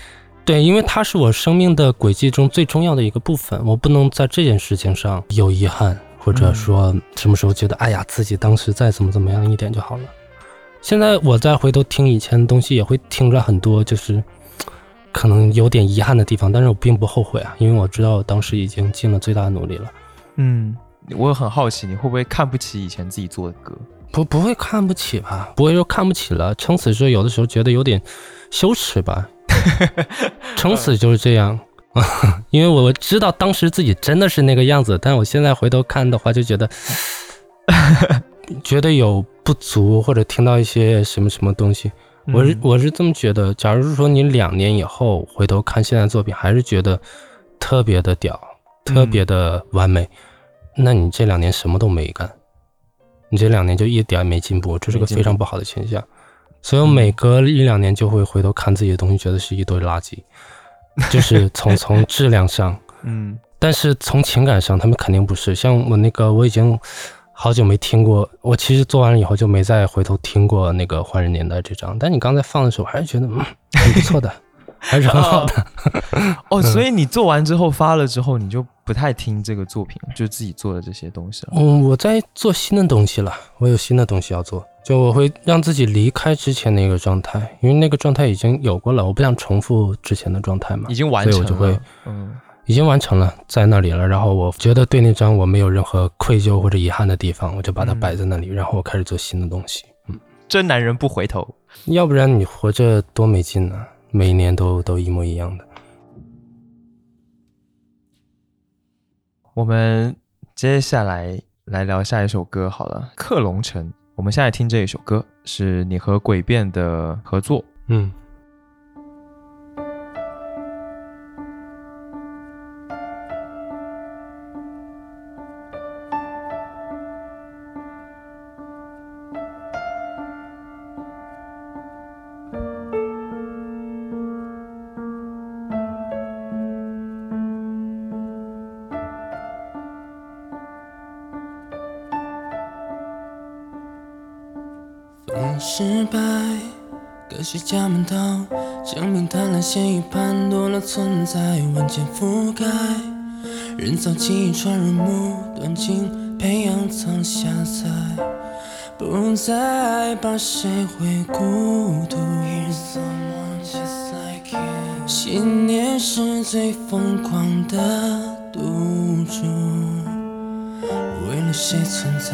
对，因为它是我生命的轨迹中最重要的一个部分，我不能在这件事情上有遗憾，或者说什么时候觉得哎呀自己当时再怎么怎么样一点就好了。现在我再回头听以前的东西，也会听出来很多就是。可能有点遗憾的地方，但是我并不后悔啊，因为我知道我当时已经尽了最大的努力了。嗯，我很好奇，你会不会看不起以前自己做的歌？不，不会看不起吧？不会说看不起了，撑死是有的时候觉得有点羞耻吧？<laughs> 撑死就是这样，<laughs> 因为我知道当时自己真的是那个样子，但我现在回头看的话，就觉得 <laughs> 觉得有不足，或者听到一些什么什么东西。我是我是这么觉得，假如说你两年以后回头看现在作品，还是觉得特别的屌，特别的完美，那你这两年什么都没干，你这两年就一点没进步，这是个非常不好的现象。所以我每隔一两年就会回头看自己的东西，觉得是一堆垃圾，就是从 <laughs> 从质量上，嗯，但是从情感上，他们肯定不是。像我那个，我已经。好久没听过，我其实做完了以后就没再回头听过那个《换人年代》这张。但你刚才放的时候，还是觉得嗯很不错的，还是很好的。哦，<laughs> 所以你做完之后发了之后，你就不太听这个作品，就自己做的这些东西了。嗯，我在做新的东西了，我有新的东西要做，就我会让自己离开之前那个状态，因为那个状态已经有过了，我不想重复之前的状态嘛。已经完成了，所以我就会嗯。已经完成了，在那里了。然后我觉得对那张我没有任何愧疚或者遗憾的地方，我就把它摆在那里，然后我开始做新的东西。嗯，真男人不回头。要不然你活着多没劲呢？每一年都都一模一样的。我们接下来来聊下一首歌好了，《克隆城》。我们现在听这一首歌，是你和诡辩的合作。嗯。割下家门刀，生命贪婪，咸鱼判多了存在，文件覆盖，人造记忆传入目断境，培养藏下在，不再把谁会孤独。信念是最疯狂的赌注，为了谁存在？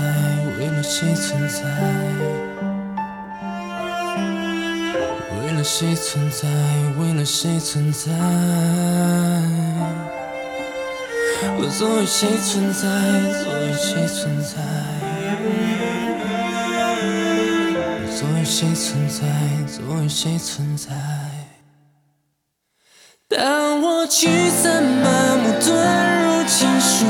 为了谁存在？为了谁存在？为了谁存在？我作为谁存在？作为谁存在？我作为谁存在？作为谁存在？当我驱散麻木遁入情属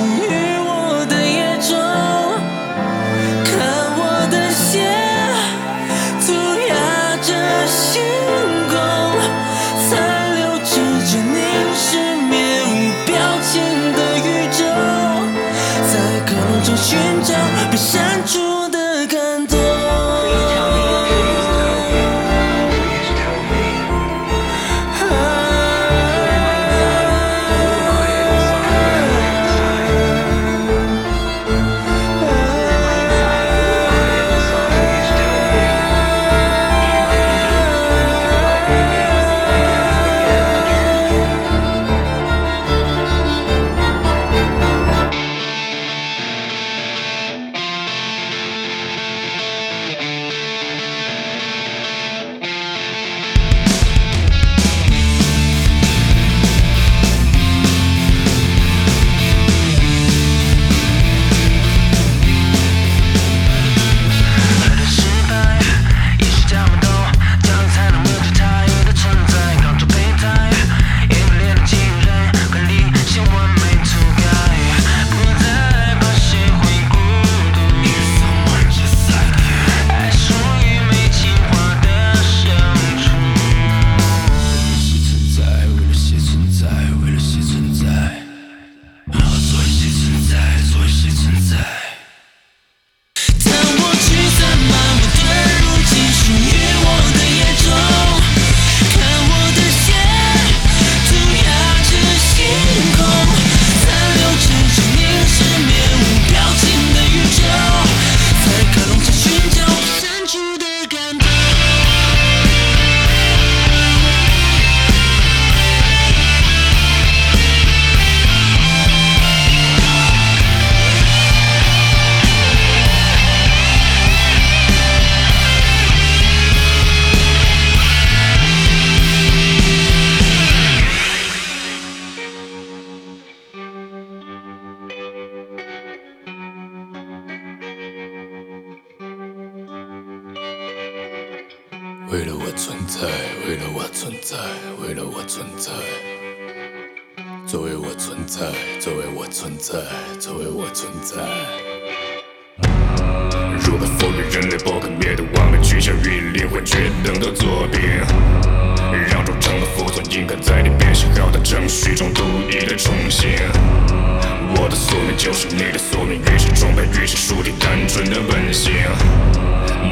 是崇拜，于是树立单纯的本性。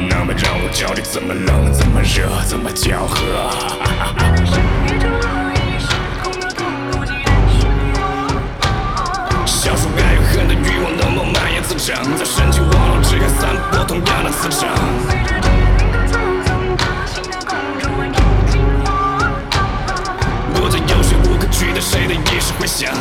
那么让我教你怎么冷，怎么热，怎么交合。小说该有恨的欲望能否蔓延滋长，在神经网络之间散播同样的磁场。不再有谁无可取代谁的意识回响，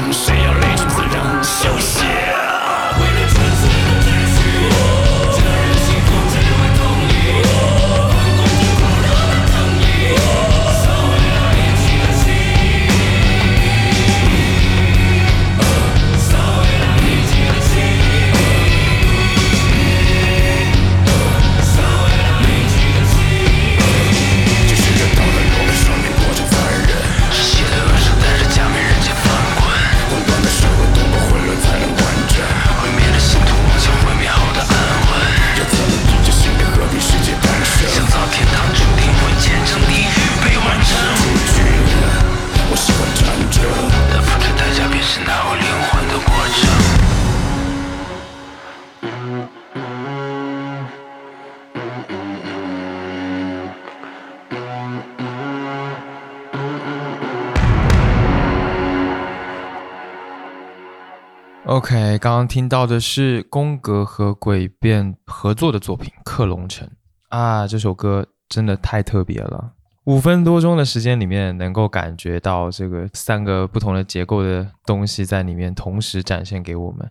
OK，刚刚听到的是宫格和诡辩合作的作品《克隆城》啊，这首歌真的太特别了。五分多钟的时间里面，能够感觉到这个三个不同的结构的东西在里面同时展现给我们，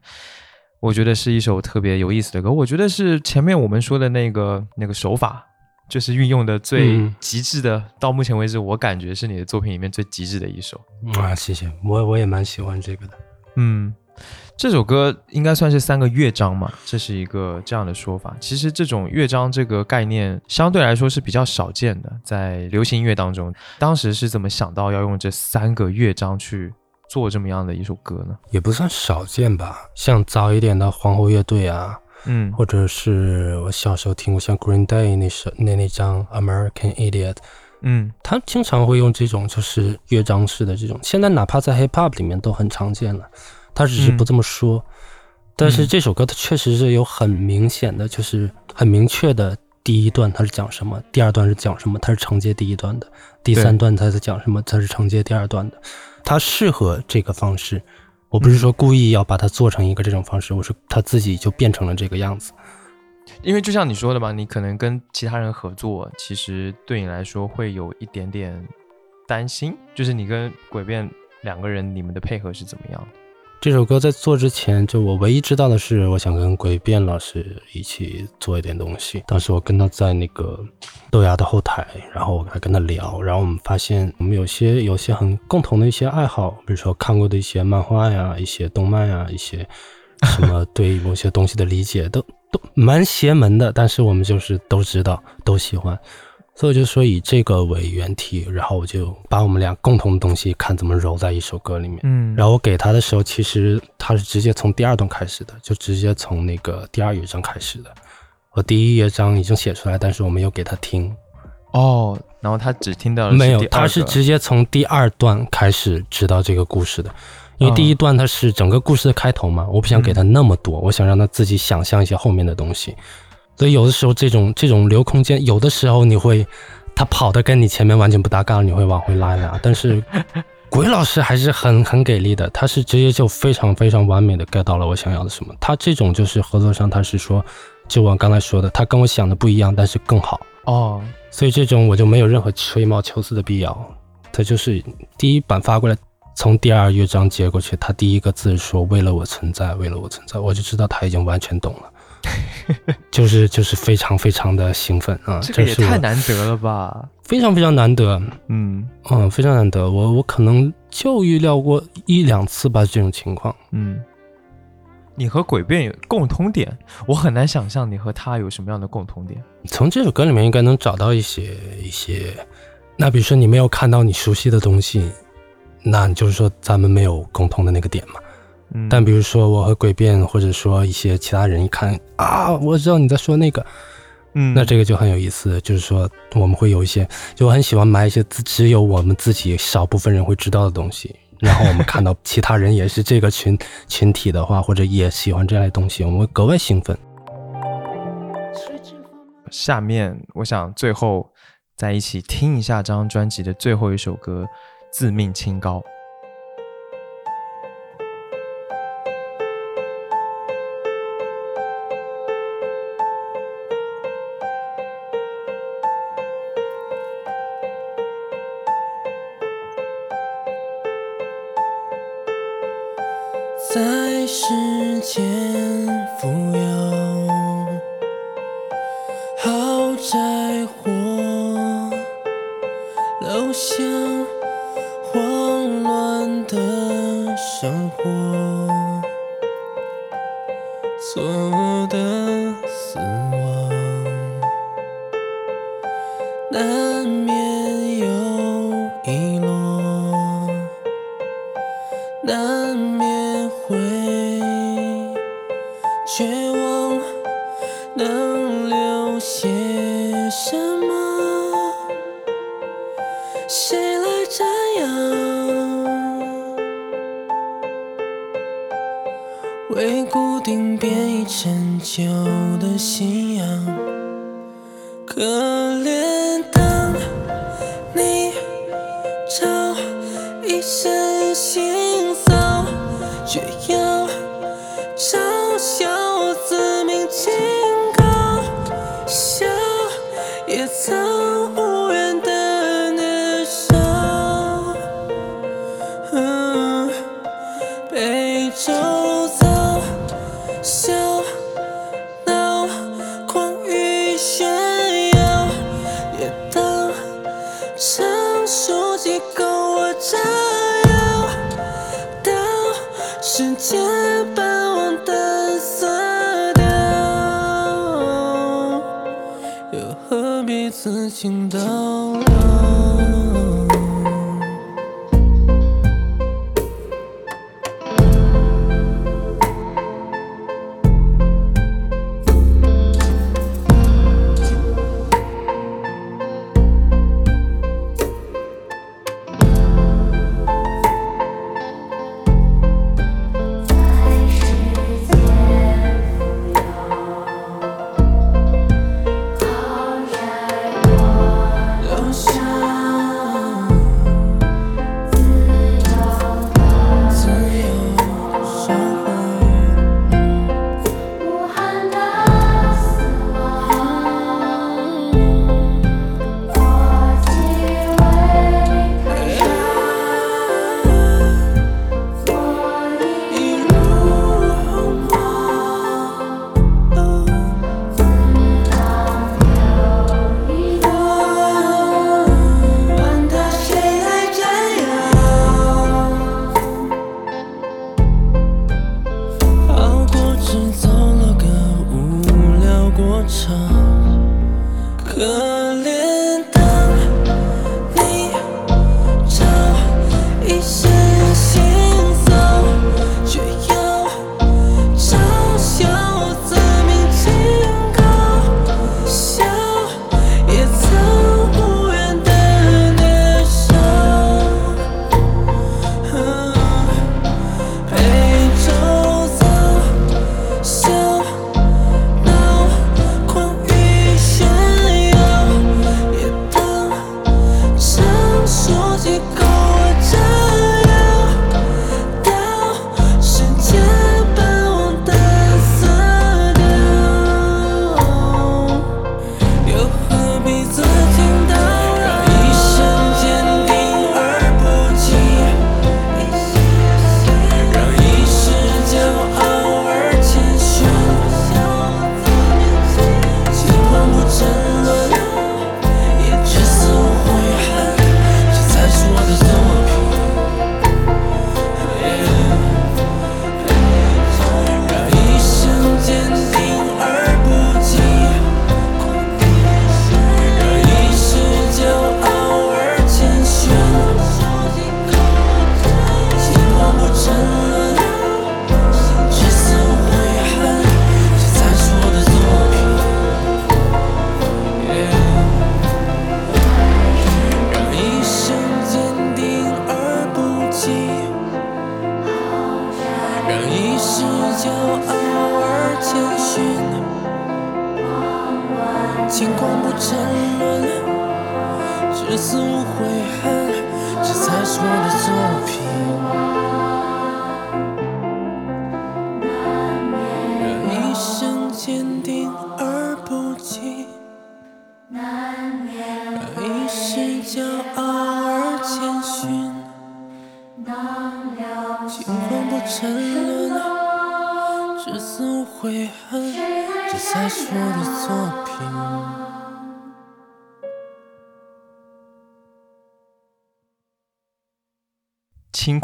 我觉得是一首特别有意思的歌。我觉得是前面我们说的那个那个手法，就是运用的最极致的，到目前为止我感觉是你的作品里面最极致的一首。啊，谢谢，我我也蛮喜欢这个的。嗯，这首歌应该算是三个乐章嘛，这是一个这样的说法。其实这种乐章这个概念相对来说是比较少见的，在流行音乐当中，当时是怎么想到要用这三个乐章去做这么样的一首歌呢？也不算少见吧，像早一点的皇后乐队啊，嗯或者是我小时候听过像 Green Day 那首那那张 American Idiot，嗯他经常会用这种就是乐章式的这种，现在哪怕在 Hip Hop 里面都很常见了，他只是不这么说。但是这首歌它确实是有很明显的，就是很明确的第一段它是讲什么，第二段是讲什么，它是承接第一段的，第三段它是讲什么，它是承接第二段的，它适合这个方式。我不是说故意要把它做成一个这种方式，我是他自己就变成了这个样子。因为就像你说的嘛，你可能跟其他人合作，其实对你来说会有一点点担心，就是你跟诡辩两个人，你们的配合是怎么样的？这首歌在做之前，就我唯一知道的是，我想跟鬼辩老师一起做一点东西。当时我跟他在那个豆芽的后台，然后我还跟他聊，然后我们发现我们有些有些很共同的一些爱好，比如说看过的一些漫画呀、一些动漫呀、一些什么 <laughs> 对某些东西的理解，都都蛮邪门的，但是我们就是都知道，都喜欢。所以我就说以这个为原题，然后我就把我们俩共同的东西看怎么揉在一首歌里面。嗯然后我给他的时候，其实他是直接从第二段开始的，就直接从那个第二乐章开始的。我第一乐章已经写出来，但是我没有给他听，哦，然后他只听到了没有他是直接从第二段开始知道这个故事的。因为嗯第一段它是整个故事的开头嘛，我不想给他那么多，我想让他自己想象一些后面的东西。所以有的时候这种这种留空间，有的时候你会他跑的跟你前面完全不搭嘎，你会往回拉一拉。但是 <laughs> 鬼老师还是很很给力的，他是直接就非常非常完美的 get 到了我想要的什么。他这种就是合作上，他是说，就我刚才说的，他跟我想的不一样，但是更好。哦，所以这种我就没有任何吹毛求疵的必要。他就是第一版发过来，从第二乐章接过去，他第一个字说“为了我存在，为了我存在”，我就知道他已经完全懂了，<laughs> 就是就是非常非常的兴奋啊！这个也太难得了吧？非常非常难得，嗯嗯，非常难得。我我可能就预料过一两次吧这种情况。嗯，你和诡辩有共通点，我很难想象你和他有什么样的共同点。从这首歌里面应该能找到一些一些，那比如说你没有看到你熟悉的东西，那就是说咱们没有共同的那个点嘛。嗯，但比如说我和诡辩，或者说一些其他人一看啊，我知道你在说那个，嗯，那这个就很有意思。就是说我们会有一些，就我很喜欢埋一些自只有我们自己少部分人会知道的东西。<laughs> 然后我们看到其他人也是这个群群体的话，或者也喜欢这类东西，我们会格外兴奋。下面我想最后再一起听一下这张专辑的最后一首歌《自命清高》。在世间浮游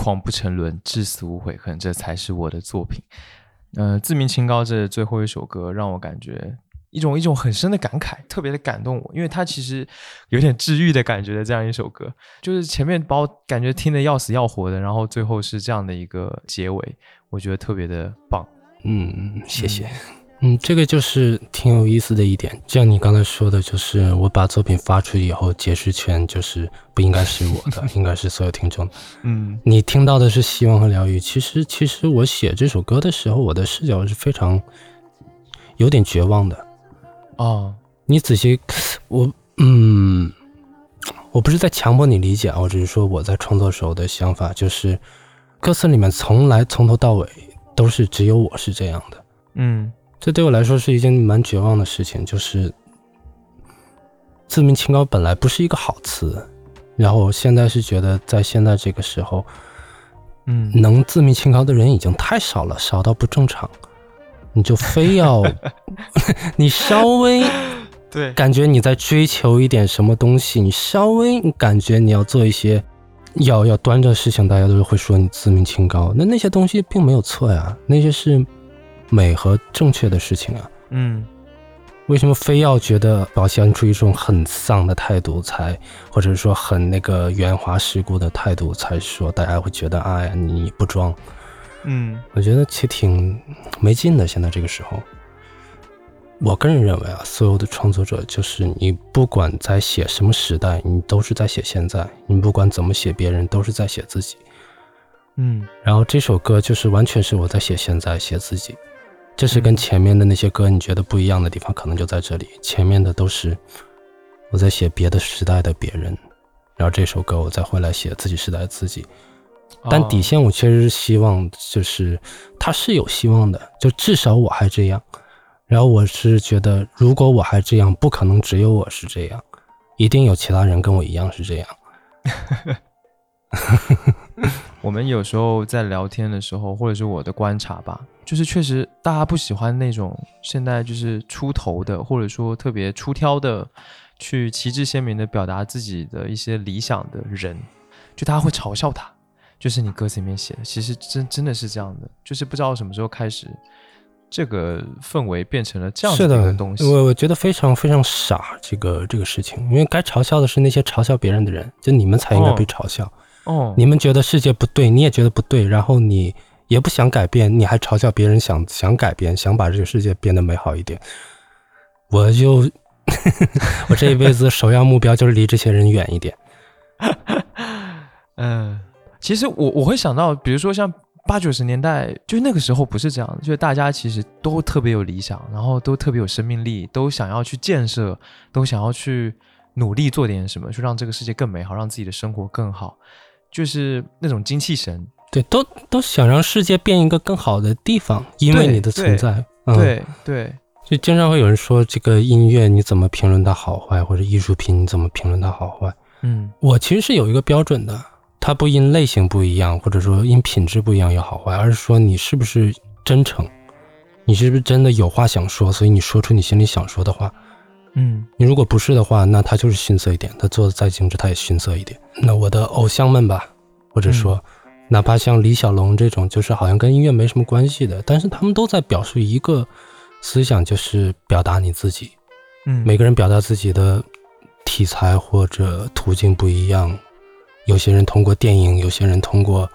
狂不沉沦，至死无悔恨，这才是我的作品。呃，自命清高这最后一首歌让我感觉一种一种很深的感慨，特别的感动我，因为它其实有点治愈的感觉的这样一首歌，就是前面把我感觉听得要死要活的，然后最后是这样的一个结尾，我觉得特别的棒。嗯，谢谢。嗯，这个就是挺有意思的一点。就像你刚才说的，就是我把作品发出去以后，解释权就是不应该是我的，<laughs> 应该是所有听众的。嗯你听到的是希望和疗愈。其实，其实我写这首歌的时候，我的视角是非常有点绝望的。哦，你仔细，我嗯，我不是在强迫你理解啊，我只是说我在创作时候的想法，就是歌词里面从来从头到尾都是只有我是这样的。嗯这对我来说是一件蛮绝望的事情，就是自命清高本来不是一个好词，然后我现在是觉得在现在这个时候，嗯。能自命清高的人已经太少了，少到不正常，你就非要 <laughs> <laughs> 你稍微对，感觉你在追求一点什么东西，你稍微你感觉你要做一些要要端着事情，大家都是会说你自命清高，那那些东西并没有错呀，那些是美和正确的事情啊。嗯为什么非要觉得表现出一种很丧的态度才，或者说很那个圆滑世故的态度，才说大家会觉得哎呀你不装？嗯我觉得其实挺没劲的。现在这个时候，我个人认为啊，所有的创作者就是你不管在写什么时代，你都是在写现在；你不管怎么写别人，都是在写自己。嗯然后这首歌就是完全是我在写现在，写自己。这是跟前面的那些歌你觉得不一样的地方，可能就在这里。前面的都是我在写别的时代的别人，然后这首歌我再回来写自己时代的自己。但底哦线我确实是希望，就是他是有希望的，就至少我还这样。然后我是觉得，如果我还这样，不可能只有我是这样，一定有其他人跟我一样是这样。<laughs> <laughs> 我们有时候在聊天的时候，或者是我的观察吧，就是确实大家不喜欢那种现在就是出头的，或者说特别出挑的，去旗帜鲜明的表达自己的一些理想的人，就大家会嘲笑他。就是你歌词里面写的，其实真真的是这样的，就是不知道什么时候开始，这个氛围变成了这样是的的一个东西。我我觉得非常非常傻，这个这个事情，因为该嘲笑的是那些嘲笑别人的人，就你们才应该哦被嘲笑。哦，你们觉得世界不对，你也觉得不对，然后你也不想改变，你还嘲笑别人想想改变，想把这个世界变得美好一点。我就 <laughs> 我这一辈子首要目标就是离这些人远一点。<laughs> 嗯，其实我我会想到，比如说像八九十年代，就是那个时候不是这样，就是大家其实都特别有理想，然后都特别有生命力，都想要去建设，都想要去努力做点什么，去让这个世界更美好，让自己的生活更好，就是那种精气神。对，都都想让世界变一个更好的地方，因为你的存在。嗯，对对，就经常会有人说，这个音乐你怎么评论它好坏，或者艺术品你怎么评论它好坏？嗯我其实是有一个标准的，它不因类型不一样，或者说因品质不一样有好坏，而是说你是不是真诚，你是不是真的有话想说，所以你说出你心里想说的话。嗯你如果不是的话，那他就是逊色一点，他做的再精致，他也逊色一点。那我的偶像们吧，或者说，哪怕像李小龙这种，就是好像跟音乐没什么关系的，但是他们都在表述一个思想，就是表达你自己。嗯，每个人表达自己的题材或者途径不一样，有些人通过电影，有些人通过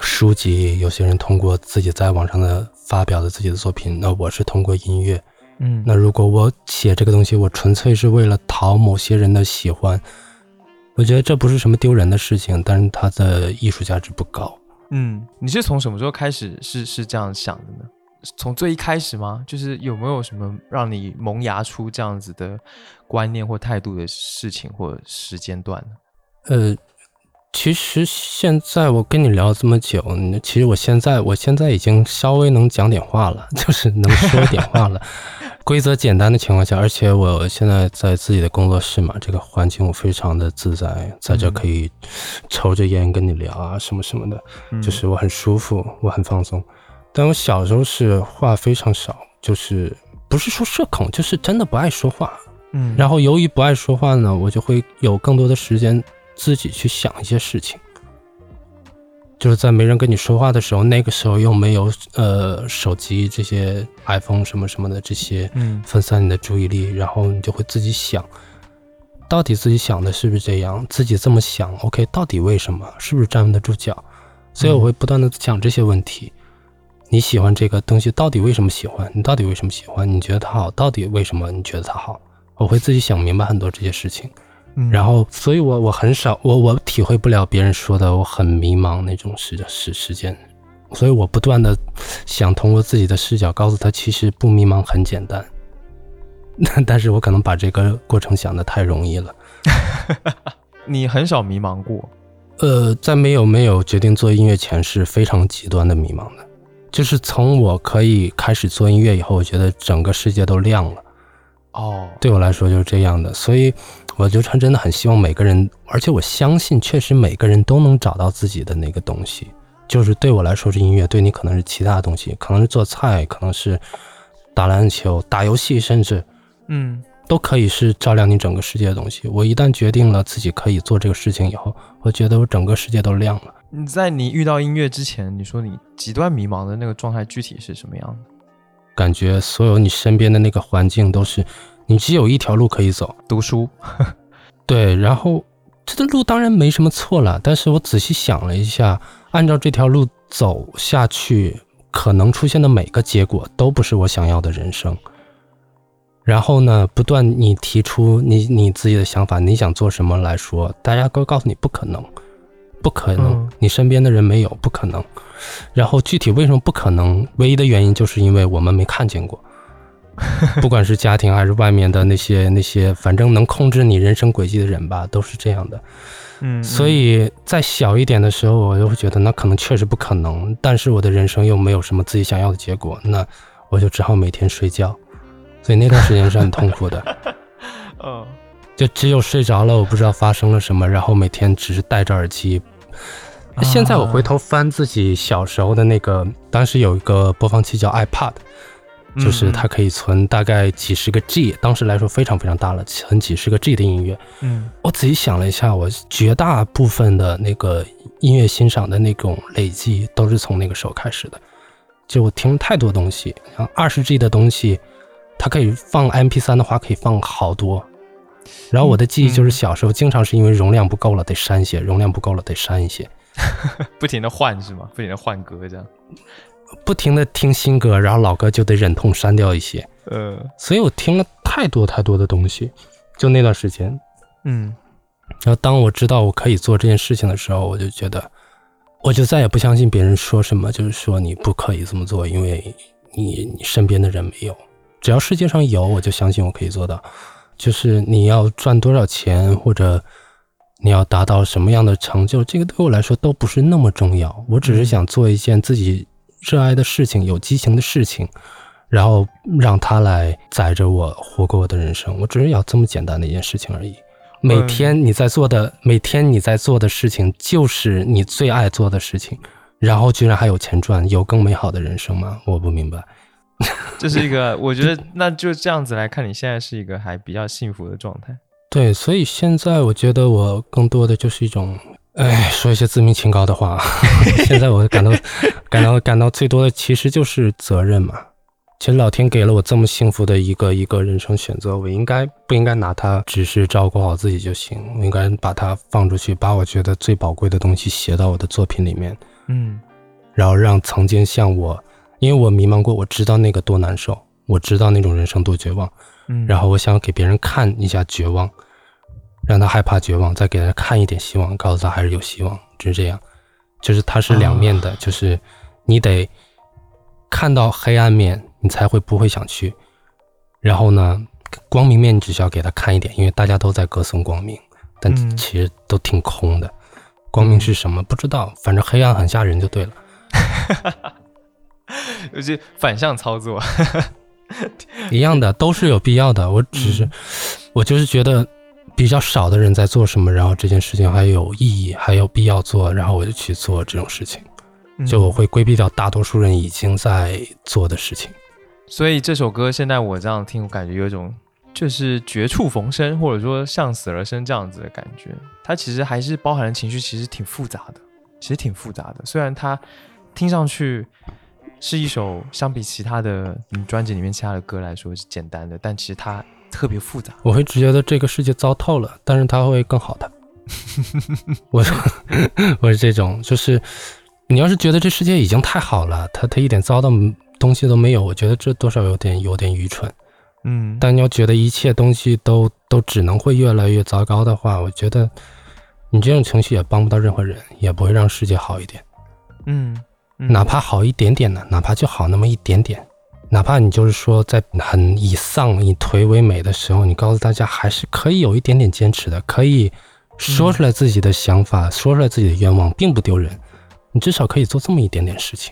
书籍，有些人通过自己在网上的发表的自己的作品。那我是通过音乐。嗯那如果我写这个东西，我纯粹是为了讨某些人的喜欢，我觉得这不是什么丢人的事情，但是它的艺术价值不高。嗯，你是从什么时候开始是是这样想的呢？从最一开始吗？就是有没有什么让你萌芽出这样子的观念或态度的事情或时间段呢？呃，其实现在我跟你聊这么久，嗯其实我现在我现在已经稍微能讲点话了，<laughs> 就是能说点话了。规则简单的情况下，而且我现在在自己的工作室嘛，这个环境我非常的自在，在这嗯可以抽着烟跟你聊啊，什么什么的，嗯就是我很舒服，我很放松。但我小时候是话非常少，就是不是说社恐，就是真的不爱说话。嗯，然后由于不爱说话呢，我就会有更多的时间自己去想一些事情。就是在没人跟你说话的时候，那个时候又没有呃手机这些 iPhone 什么什么的这些嗯分散你的注意力，然后你就会自己想，到底自己想的是不是这样？自己这么想，OK，到底为什么？是不是站得住脚？所以我会不断的想这些问题。你喜欢这个东西，到底为什么喜欢？你到底为什么喜欢？你觉得它好，到底为什么你觉得它好？我会自己想明白很多这些事情。嗯然后，所以我我很少，我我体会不了别人说的我很迷茫那种时时时间，所以我不断的想通过自己的视角告诉他，其实不迷茫很简单。<laughs> 但是我可能把这个过程想的太容易了。<laughs> 你很少迷茫过，呃，在没有没有决定做音乐前是非常极端的迷茫的，就是从我可以开始做音乐以后，我觉得整个世界都亮了。哦，对我来说就是这样的，所以我就真的很希望每个人，而且我相信，确实每个人都能找到自己的那个东西。就是对我来说是音乐，对你可能是其他东西，可能是做菜，可能是打篮球、打游戏，甚至嗯都可以是照亮你整个世界的东西。我一旦决定了自己可以做这个事情以后，我觉得我整个世界都亮了。你在你遇到音乐之前，你说你极端迷茫的那个状态具体是什么样的？感觉所有你身边的那个环境都是，你只有一条路可以走，读书，<laughs> 对，然后这个路当然没什么错了，但是我仔细想了一下，按照这条路走下去，可能出现的每个结果都不是我想要的人生。然后呢，不断你提出你你自己的想法，你想做什么来说，大家都告诉你不可能，不可能，嗯你身边的人没有，不可能。然后具体为什么不可能？唯一的原因就是因为我们没看见过，<laughs> 不管是家庭还是外面的那些那些，反正能控制你人生轨迹的人吧，都是这样的。嗯，所以在小一点的时候，我就会觉得那可能确实不可能，但是我的人生又没有什么自己想要的结果，那我就只好每天睡觉。所以那段时间是很痛苦的，嗯，<laughs> 就只有睡着了，我不知道发生了什么，然后每天只是戴着耳机。啊现在我回头翻自己小时候的那个，当时有一个播放器叫 iPad，嗯就是它，可以存大概几十个 G，当时来说非常非常大了，存几十个 G 的音乐。嗯我仔细想了一下，我绝大部分的那个音乐欣赏的那种累积都是从那个时候开始的。就我听了太多东西，然后二十 G 的东西，它可以放 MP 3的话，可以放好多。然后我的记忆就是小时候经常是因为容量不够了得删一些，容量不够了得删一些，<laughs> 不停的换是吗？不停的换歌这样，<laughs> 不停的听新歌，然后老歌就得忍痛删掉一些。呃，所以我听了太多太多的东西，就那段时间，嗯然后当我知道我可以做这件事情的时候，我就觉得，我就再也不相信别人说什么，就是说你不可以这么做，因为你你身边的人没有。只要世界上有，我就相信我可以做到。就是你要赚多少钱，或者你要达到什么样的成就，这个对我来说都不是那么重要。我只是想做一件自己热爱的事情，有激情的事情，然后让它来载着我活过我的人生。我只是要这么简单的一件事情而已。每天你在做的，每天你在做的事情，就是你最爱做的事情，然后居然还有钱赚，有更美好的人生吗？我不明白。<laughs> 这是一个，我觉得那就这样子来看，你现在是一个还比较幸福的状态。对，所以现在我觉得我更多的就是一种，哎，说一些自命清高的话。<laughs> 现在我感到 <laughs> 感到感到最多的其实就是责任嘛。其实老天给了我这么幸福的一个一个人生选择，我应该不应该拿它只是照顾好自己就行？我应该把它放出去，把我觉得最宝贵的东西写到我的作品里面，嗯然后让曾经像我，因为我迷茫过，我知道那个多难受，我知道那种人生多绝望。嗯，然后我想给别人看一下绝望，让他害怕绝望，再给他看一点希望，告诉他还是有希望，就是这样。就是它是两面的，就是你得看到黑暗面，你才会不会想去。然后呢，光明面你只需要给他看一点，因为大家都在歌颂光明，但嗯其实都挺空的。光明是什么？不知道，反正黑暗很吓人就对了。<laughs> 就是反向操作。一样的，都是有必要的。我只是，我就是觉得比较少的人在做什么，然后这件事情还有意义，还有必要做，然后我就去做这种事情。就我嗯会规避掉大多数人已经在做的事情。所以这首歌现在我这样听，我感觉有一种就是绝处逢生，或者说向死而生这样子的感觉。它其实还是包含的情绪，其实挺复杂的，其实挺复杂的。虽然它听上去是一首相比其他的你专辑里面其他的歌来说是简单的，但其实它特别复杂。我会只觉得这个世界糟透了，但是它会更好的。<laughs> 我 <laughs> 我是这种，就是你要是觉得这世界已经太好了，它它一点糟的东西都没有，我觉得这多少有点有点愚蠢。嗯，但你要觉得一切东西都都只能会越来越糟糕的话，我觉得你这种情绪也帮不到任何人，也不会让世界好一点。嗯，嗯哪怕好一点点呢，哪怕就好那么一点点，哪怕你就是说在很以丧以颓为美的时候，你告诉大家还是可以有一点点坚持的，可以说出来自己的想法，说出来自己的愿望，并不丢人。你至少可以做这么一点点事情。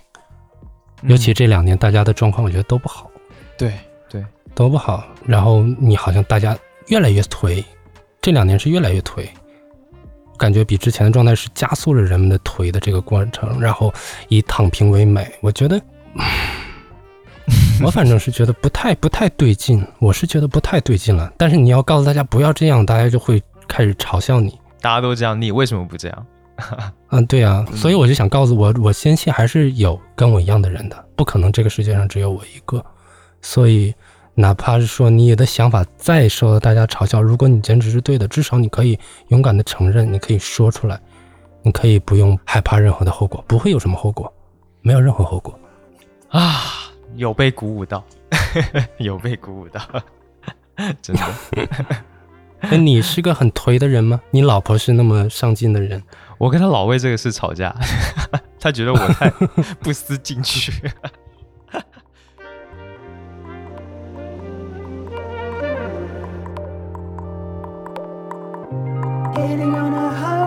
尤其这两年大家的状况，我觉得都不好。对对，都不好，然后你好像大家越来越颓，这两年是越来越颓，感觉比之前的状态是加速了人们的颓的这个过程，然后以躺平为美。我觉得我反正是觉得不太不太对劲，我是觉得不太对劲了。但是你要告诉大家不要这样，大家就会开始嘲笑你。大家都这样，你为什么不这样？<laughs> 嗯，对啊，所以我就想告诉我，我坚信还是有跟我一样的人的，不可能这个世界上只有我一个。所以，哪怕是说你的想法再受到大家嘲笑，如果你坚持是对的，至少你可以勇敢的承认，你可以说出来，你可以不用害怕任何的后果，不会有什么后果，没有任何后果。啊，有被鼓舞到，<laughs> 有被鼓舞到，<laughs> 真的。<laughs> 那你是个很颓的人吗？你老婆是那么上进的人，我跟他老为这个事吵架，他觉得我太不思进取。Getting on a highway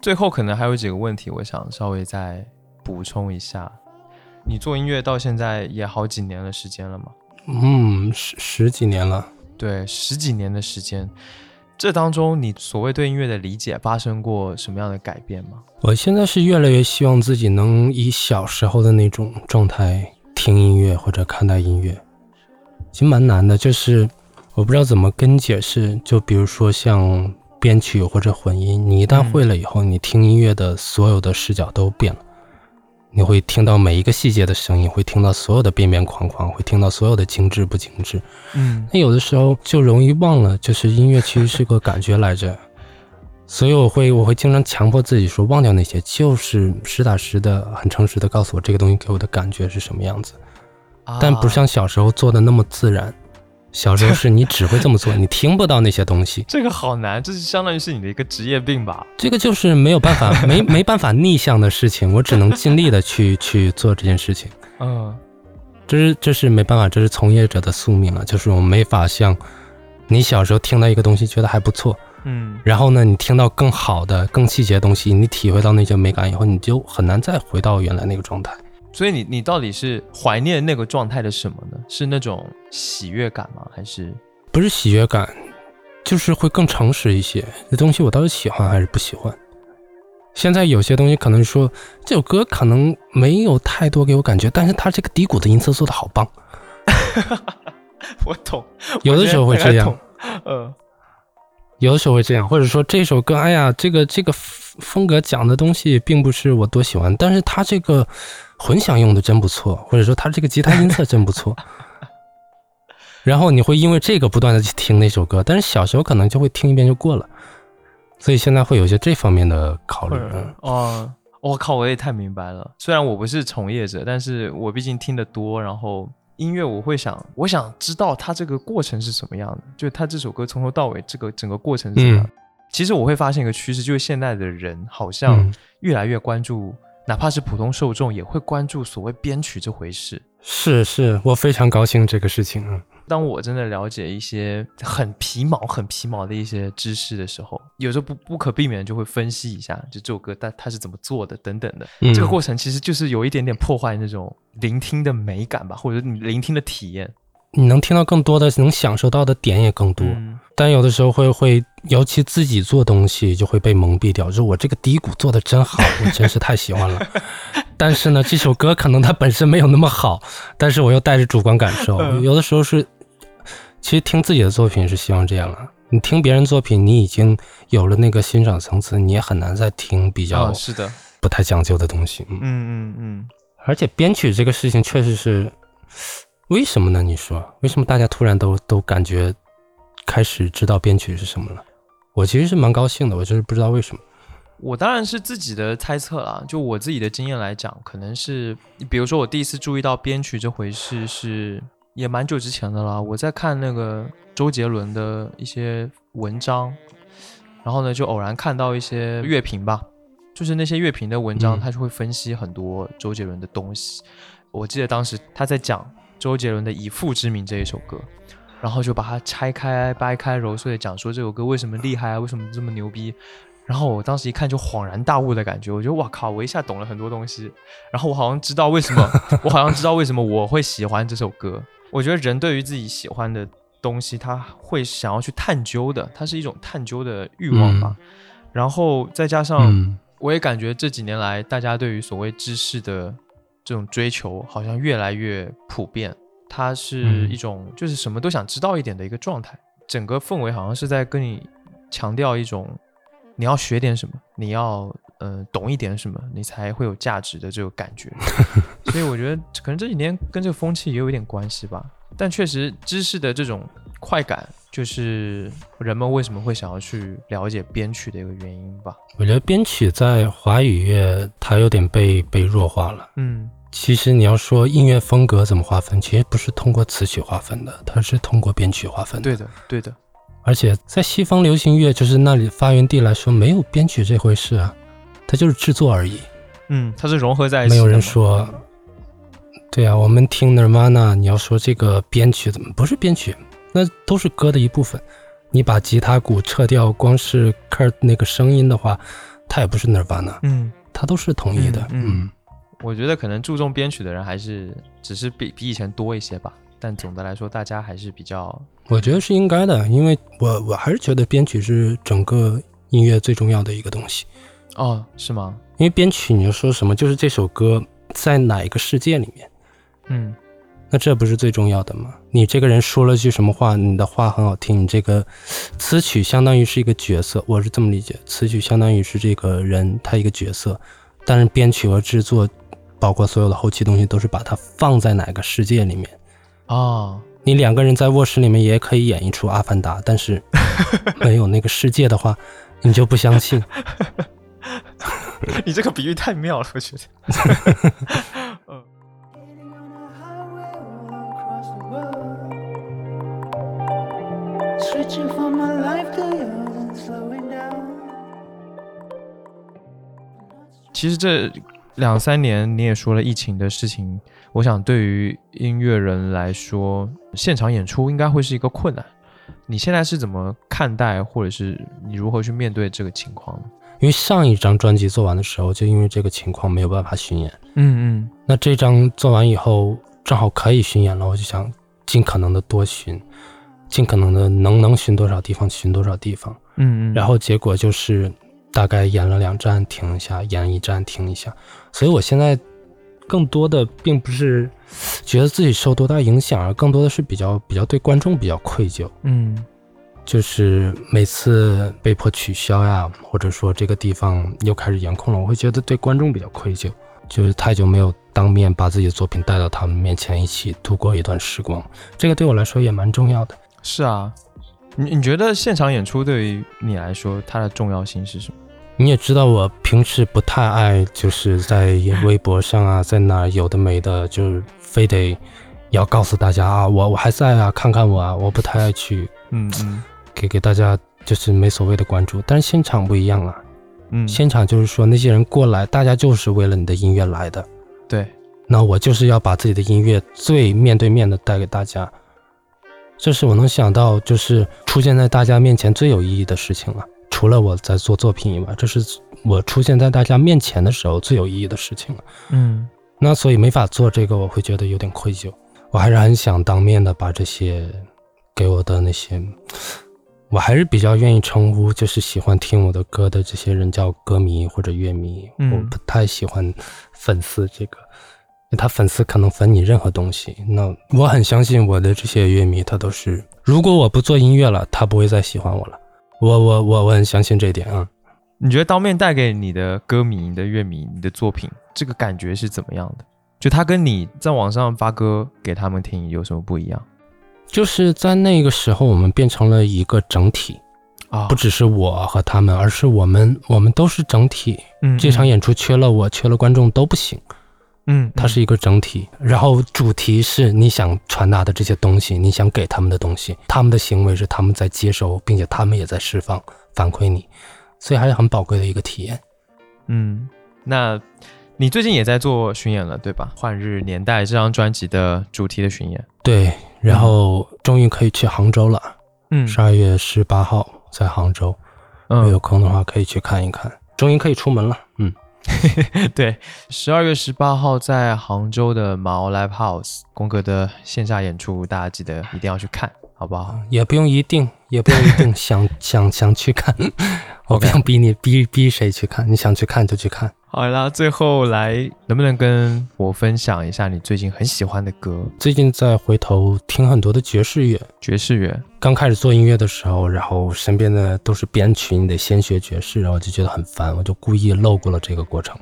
最后可能还有几个问题，我想稍微再补充一下。你做音乐到现在也好几年的时间了嘛？嗯，十十几年了。对，十几年的时间，这当中你所谓对音乐的理解发生过什么样的改变吗？我现在是越来越希望自己能以小时候的那种状态听音乐或者看待音乐，其实蛮难的，就是我不知道怎么跟你解释。就比如说像编曲或者混音，你一旦会了以后，你听音乐的所有的视角都变了。你会听到每一个细节的声音，会听到所有的边边框框，会听到所有的精致不精致。嗯那有的时候就容易忘了，就是音乐其实是个感觉来着，<laughs> 所以我会我会经常强迫自己说忘掉那些，就是实打实的、很诚实的告诉我这个东西给我的感觉是什么样子，但不啊像小时候做的那么自然。小时候是你只会这么做，你听不到那些东西，<laughs> 这个好难，这是相当于是你的一个职业病吧？这个就是没有办法没没办法逆向的事情，我只能尽力的去去做这件事情。嗯这是这是没办法，这是从业者的宿命了，就是我们没法像你小时候听到一个东西觉得还不错，嗯然后呢，你听到更好的、更细节的东西，你体会到那些美感以后，你就很难再回到原来那个状态。所以你你到底是怀念那个状态的什么呢？是那种喜悦感吗？还是不是喜悦感，就是会更诚实一些。这东西我到底喜欢还是不喜欢？现在有些东西可能说这首歌可能没有太多给我感觉，但是它这个低谷的音色做的好棒。<laughs> 我懂，有的时候会这样，呃有的时候会这样，或者说这首歌，哎呀，这个这个风风格讲的东西并不是我多喜欢，但是它这个混响用的真不错，或者说他这个吉他音色真不错。然后你会因为这个不断的去听那首歌，但是小时候可能就会听一遍就过了，所以现在会有一些这方面的考虑。嗯哦，我靠，我也太明白了。虽然我不是从业者，但是我毕竟听得多，然后音乐我会想，我想知道它这个过程是什么样的，就是它这首歌从头到尾这个整个过程是什么样的。其实我会发现一个趋势，就是现在的人好像嗯，越来越关注，哪怕是普通受众也会关注所谓编曲这回事。是是，我非常高兴这个事情。嗯当我真的了解一些很皮毛、很皮毛的一些知识的时候，有时候不不可避免地就会分析一下，就这首歌它它是怎么做的等等的。嗯这个过程其实就是有一点点破坏那种聆听的美感吧，或者你聆听的体验。你能听到更多的，能享受到的点也更多。嗯但有的时候会会，尤其自己做东西就会被蒙蔽掉，就是我这个低谷做的真好，我真是太喜欢了。<laughs> 但是呢，这首歌可能它本身没有那么好，但是我又带着主观感受。嗯有的时候是，其实听自己的作品是希望这样啊。你听别人作品，你已经有了那个欣赏层次，你也很难再听比较啊，是的，不太讲究的东西。嗯，嗯嗯嗯，而且编曲这个事情确实是，为什么呢？你说为什么大家突然都都感觉开始知道编曲是什么了？我其实是蛮高兴的，我就是不知道为什么。我当然是自己的猜测啦，就我自己的经验来讲，可能是比如说我第一次注意到编曲这回事是也蛮久之前的啦。我在看那个周杰伦的一些文章，然后呢就偶然看到一些乐评吧，就是那些乐评的文章，嗯他就会分析很多周杰伦的东西。我记得当时他在讲周杰伦的《以父之名》这一首歌，然后就把它拆开、掰开、揉碎讲说这首歌为什么厉害啊，为什么这么牛逼。然后我当时一看就恍然大悟的感觉，我觉得哇靠，我一下懂了很多东西。然后我好像知道为什么，<laughs> 我好像知道为什么我会喜欢这首歌。我觉得人对于自己喜欢的东西，他会想要去探究的，它是一种探究的欲望吧。然后再加上嗯我也感觉这几年来，大家对于所谓知识的这种追求，好像越来越普遍。它是嗯一种就是什么都想知道一点的一个状态，整个氛围好像是在跟你强调一种你要学点什么，你要呃懂一点什么，你才会有价值的这个感觉。<laughs> 所以我觉得可能这几年跟这个风气也有一点关系吧。但确实，知识的这种快感，就是人们为什么会想要去了解编曲的一个原因吧。我觉得编曲在华语乐它有点被被弱化了。嗯其实你要说音乐风格怎么划分，其实不是通过词曲划分的，它是通过编曲划分的。对的，对的，而且在西方流行乐就是那里发源地来说，没有编曲这回事啊，它就是制作而已。嗯，它是融合在一起。没有人说，对啊，我们听 Nirvana，你要说这个编曲怎么不是编曲，那都是歌的一部分。你把吉他鼓撤掉，光是 Kurt 那个声音的话，它也不是 Nirvana，嗯，它都是统一的。嗯嗯嗯我觉得可能注重编曲的人还是只是比比以前多一些吧。但总的来说，大家还是比较我觉得是应该的，因为我我还是觉得编曲是整个音乐最重要的一个东西。哦，是吗？因为编曲，你要说什么，就是这首歌在哪一个世界里面，嗯那这不是最重要的吗？你这个人说了句什么话，你的话很好听，你这个词曲相当于是一个角色，我是这么理解，词曲相当于是这个人他一个角色，但是编曲和制作，包括所有的后期东西，都是把它放在哪个世界里面啊。你两个人在卧室里面也可以演一出《阿凡达》，但是 <laughs> 没有那个世界的话，你就不相信。<laughs> 你这个比喻太妙了，我觉得。<laughs> 其实这两三年你也说了疫情的事情，我想对于音乐人来说，现场演出应该会是一个困难。你现在是怎么看待，或者是你如何去面对这个情况呢？因为上一张专辑做完的时候，就因为这个情况没有办法巡演。嗯嗯那这张做完以后，正好可以巡演了，我就想尽可能的多巡，尽可能的能能巡多少地方巡多少地方。嗯嗯，然后结果就是大概演了两站停一下，演一站停一下。所以我现在更多的并不是觉得自己受多大影响，而更多的是比较比较对观众比较愧疚。嗯就是每次被迫取消呀，或者说这个地方又开始严控了，我会觉得对观众比较愧疚，就是太久没有当面把自己的作品带到他们面前，一起度过一段时光，这个对我来说也蛮重要的。是啊。你你觉得现场演出对于你来说，它的重要性是什么？你也知道，我平时不太爱就是在 <laughs> 微博上啊，在哪有的没的，就是非得要告诉大家啊，我我还在啊，看看我啊，我不太爱去嗯嗯给给大家就是没所谓的关注。但是现场不一样啊，嗯，现场就是说那些人过来，大家就是为了你的音乐来的。对，那我就是要把自己的音乐最面对面的带给大家，这是我能想到就是出现在大家面前最有意义的事情了。除了我在做作品以外，这是我出现在大家面前的时候最有意义的事情了。嗯那所以没法做这个，我会觉得有点愧疚。我还是很想当面的把这些给我的那些，我还是比较愿意称呼就是喜欢听我的歌的这些人叫歌迷或者乐迷。嗯我不太喜欢粉丝这个，他粉丝可能粉你任何东西。那我很相信我的这些乐迷，他都是如果我不做音乐了，他不会再喜欢我了。我我我我很相信这一点啊。你觉得当面带给你的歌迷、你的乐迷、你的作品，这个感觉是怎么样的？就他跟你在网上发歌给他们听有什么不一样就是在那个时候，我们变成了一个整体。啊不只是我和他们，而是我们，我们都是整体。嗯这场演出缺了我，缺了观众都不行，嗯，它是一个整体。然后主题是你想传达的这些东西，你想给他们的东西，他们的行为是他们在接收，并且他们也在释放反馈你，所以还是很宝贵的一个体验。嗯，那你最近也在做巡演了，对吧？《换日年代》这张专辑的主题的巡演，对，然后终于可以去杭州了，嗯十二月十八号在杭州，嗯有嗯，空的话可以去看一看。终于可以出门了，嗯，<laughs> 对，十二月十八号在杭州的毛 Live House 宫格的线下演出，大家记得一定要去看。好不好？也不用一定，也不用一定 <laughs> 想想想去看，<laughs> 我不想逼你逼逼谁去看，你想去看就去看。好啦，最后来能不能跟我分享一下你最近很喜欢的歌？最近在回头听很多的爵士乐，爵士乐，刚开始做音乐的时候，然后身边的都是编曲，你得先学爵士，然后就觉得很烦，我就故意漏过了这个过程，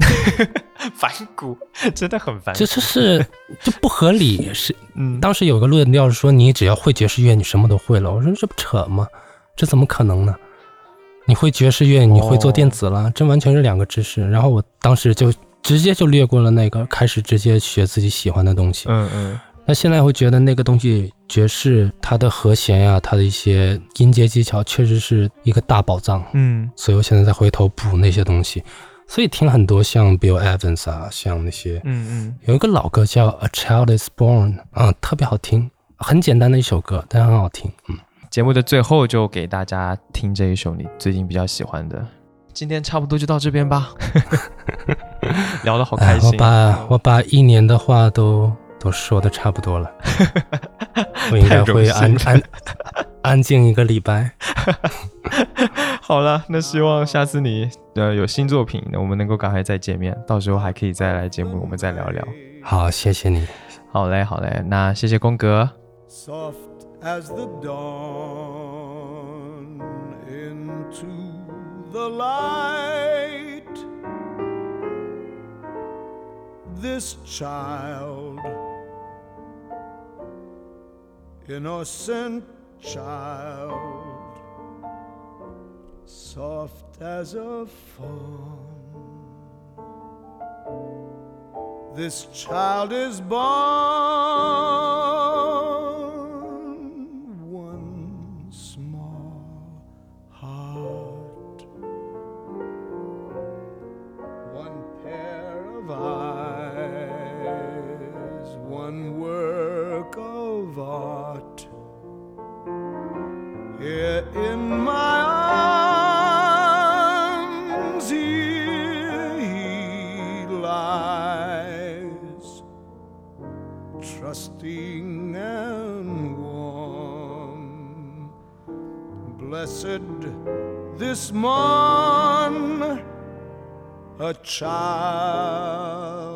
<laughs> <laughs> 反骨，真的很烦这就是这不合理。<laughs> 是嗯，当时有个论调是说，你只要会爵士乐，你什么都会了。我说这不扯吗？这怎么可能呢？你会爵士乐，你会做电子了，这完全是两个知识。然后我当时就直接就略过了那个，开始直接学自己喜欢的东西。嗯嗯那现在会觉得那个东西爵士它的和弦呀、它的一些音阶技巧，确实是一个大宝藏。嗯所以我现在再回头补那些东西，所以听很多像 Bill Evans 啊，像那些嗯嗯，有一个老歌叫《A Child Is Born》啊，特别好听，很简单的一首歌，但很好听。嗯，节目的最后就给大家听这一首你最近比较喜欢的。今天差不多就到这边吧，<laughs> 聊得好开哎，我。把我把一年的话都都说的差不多了，<laughs> 我应该会安安安静一个礼拜。<laughs> 好了，那希望下次你呃有新作品，我们能够赶快再见面，到时候还可以再来节目，我们再聊聊。好，谢谢你。好嘞，好嘞，那谢谢宫格。soft as the dawn into the light. This child, innocent child, soft as a fawn. This child is born Blessed this morn, a child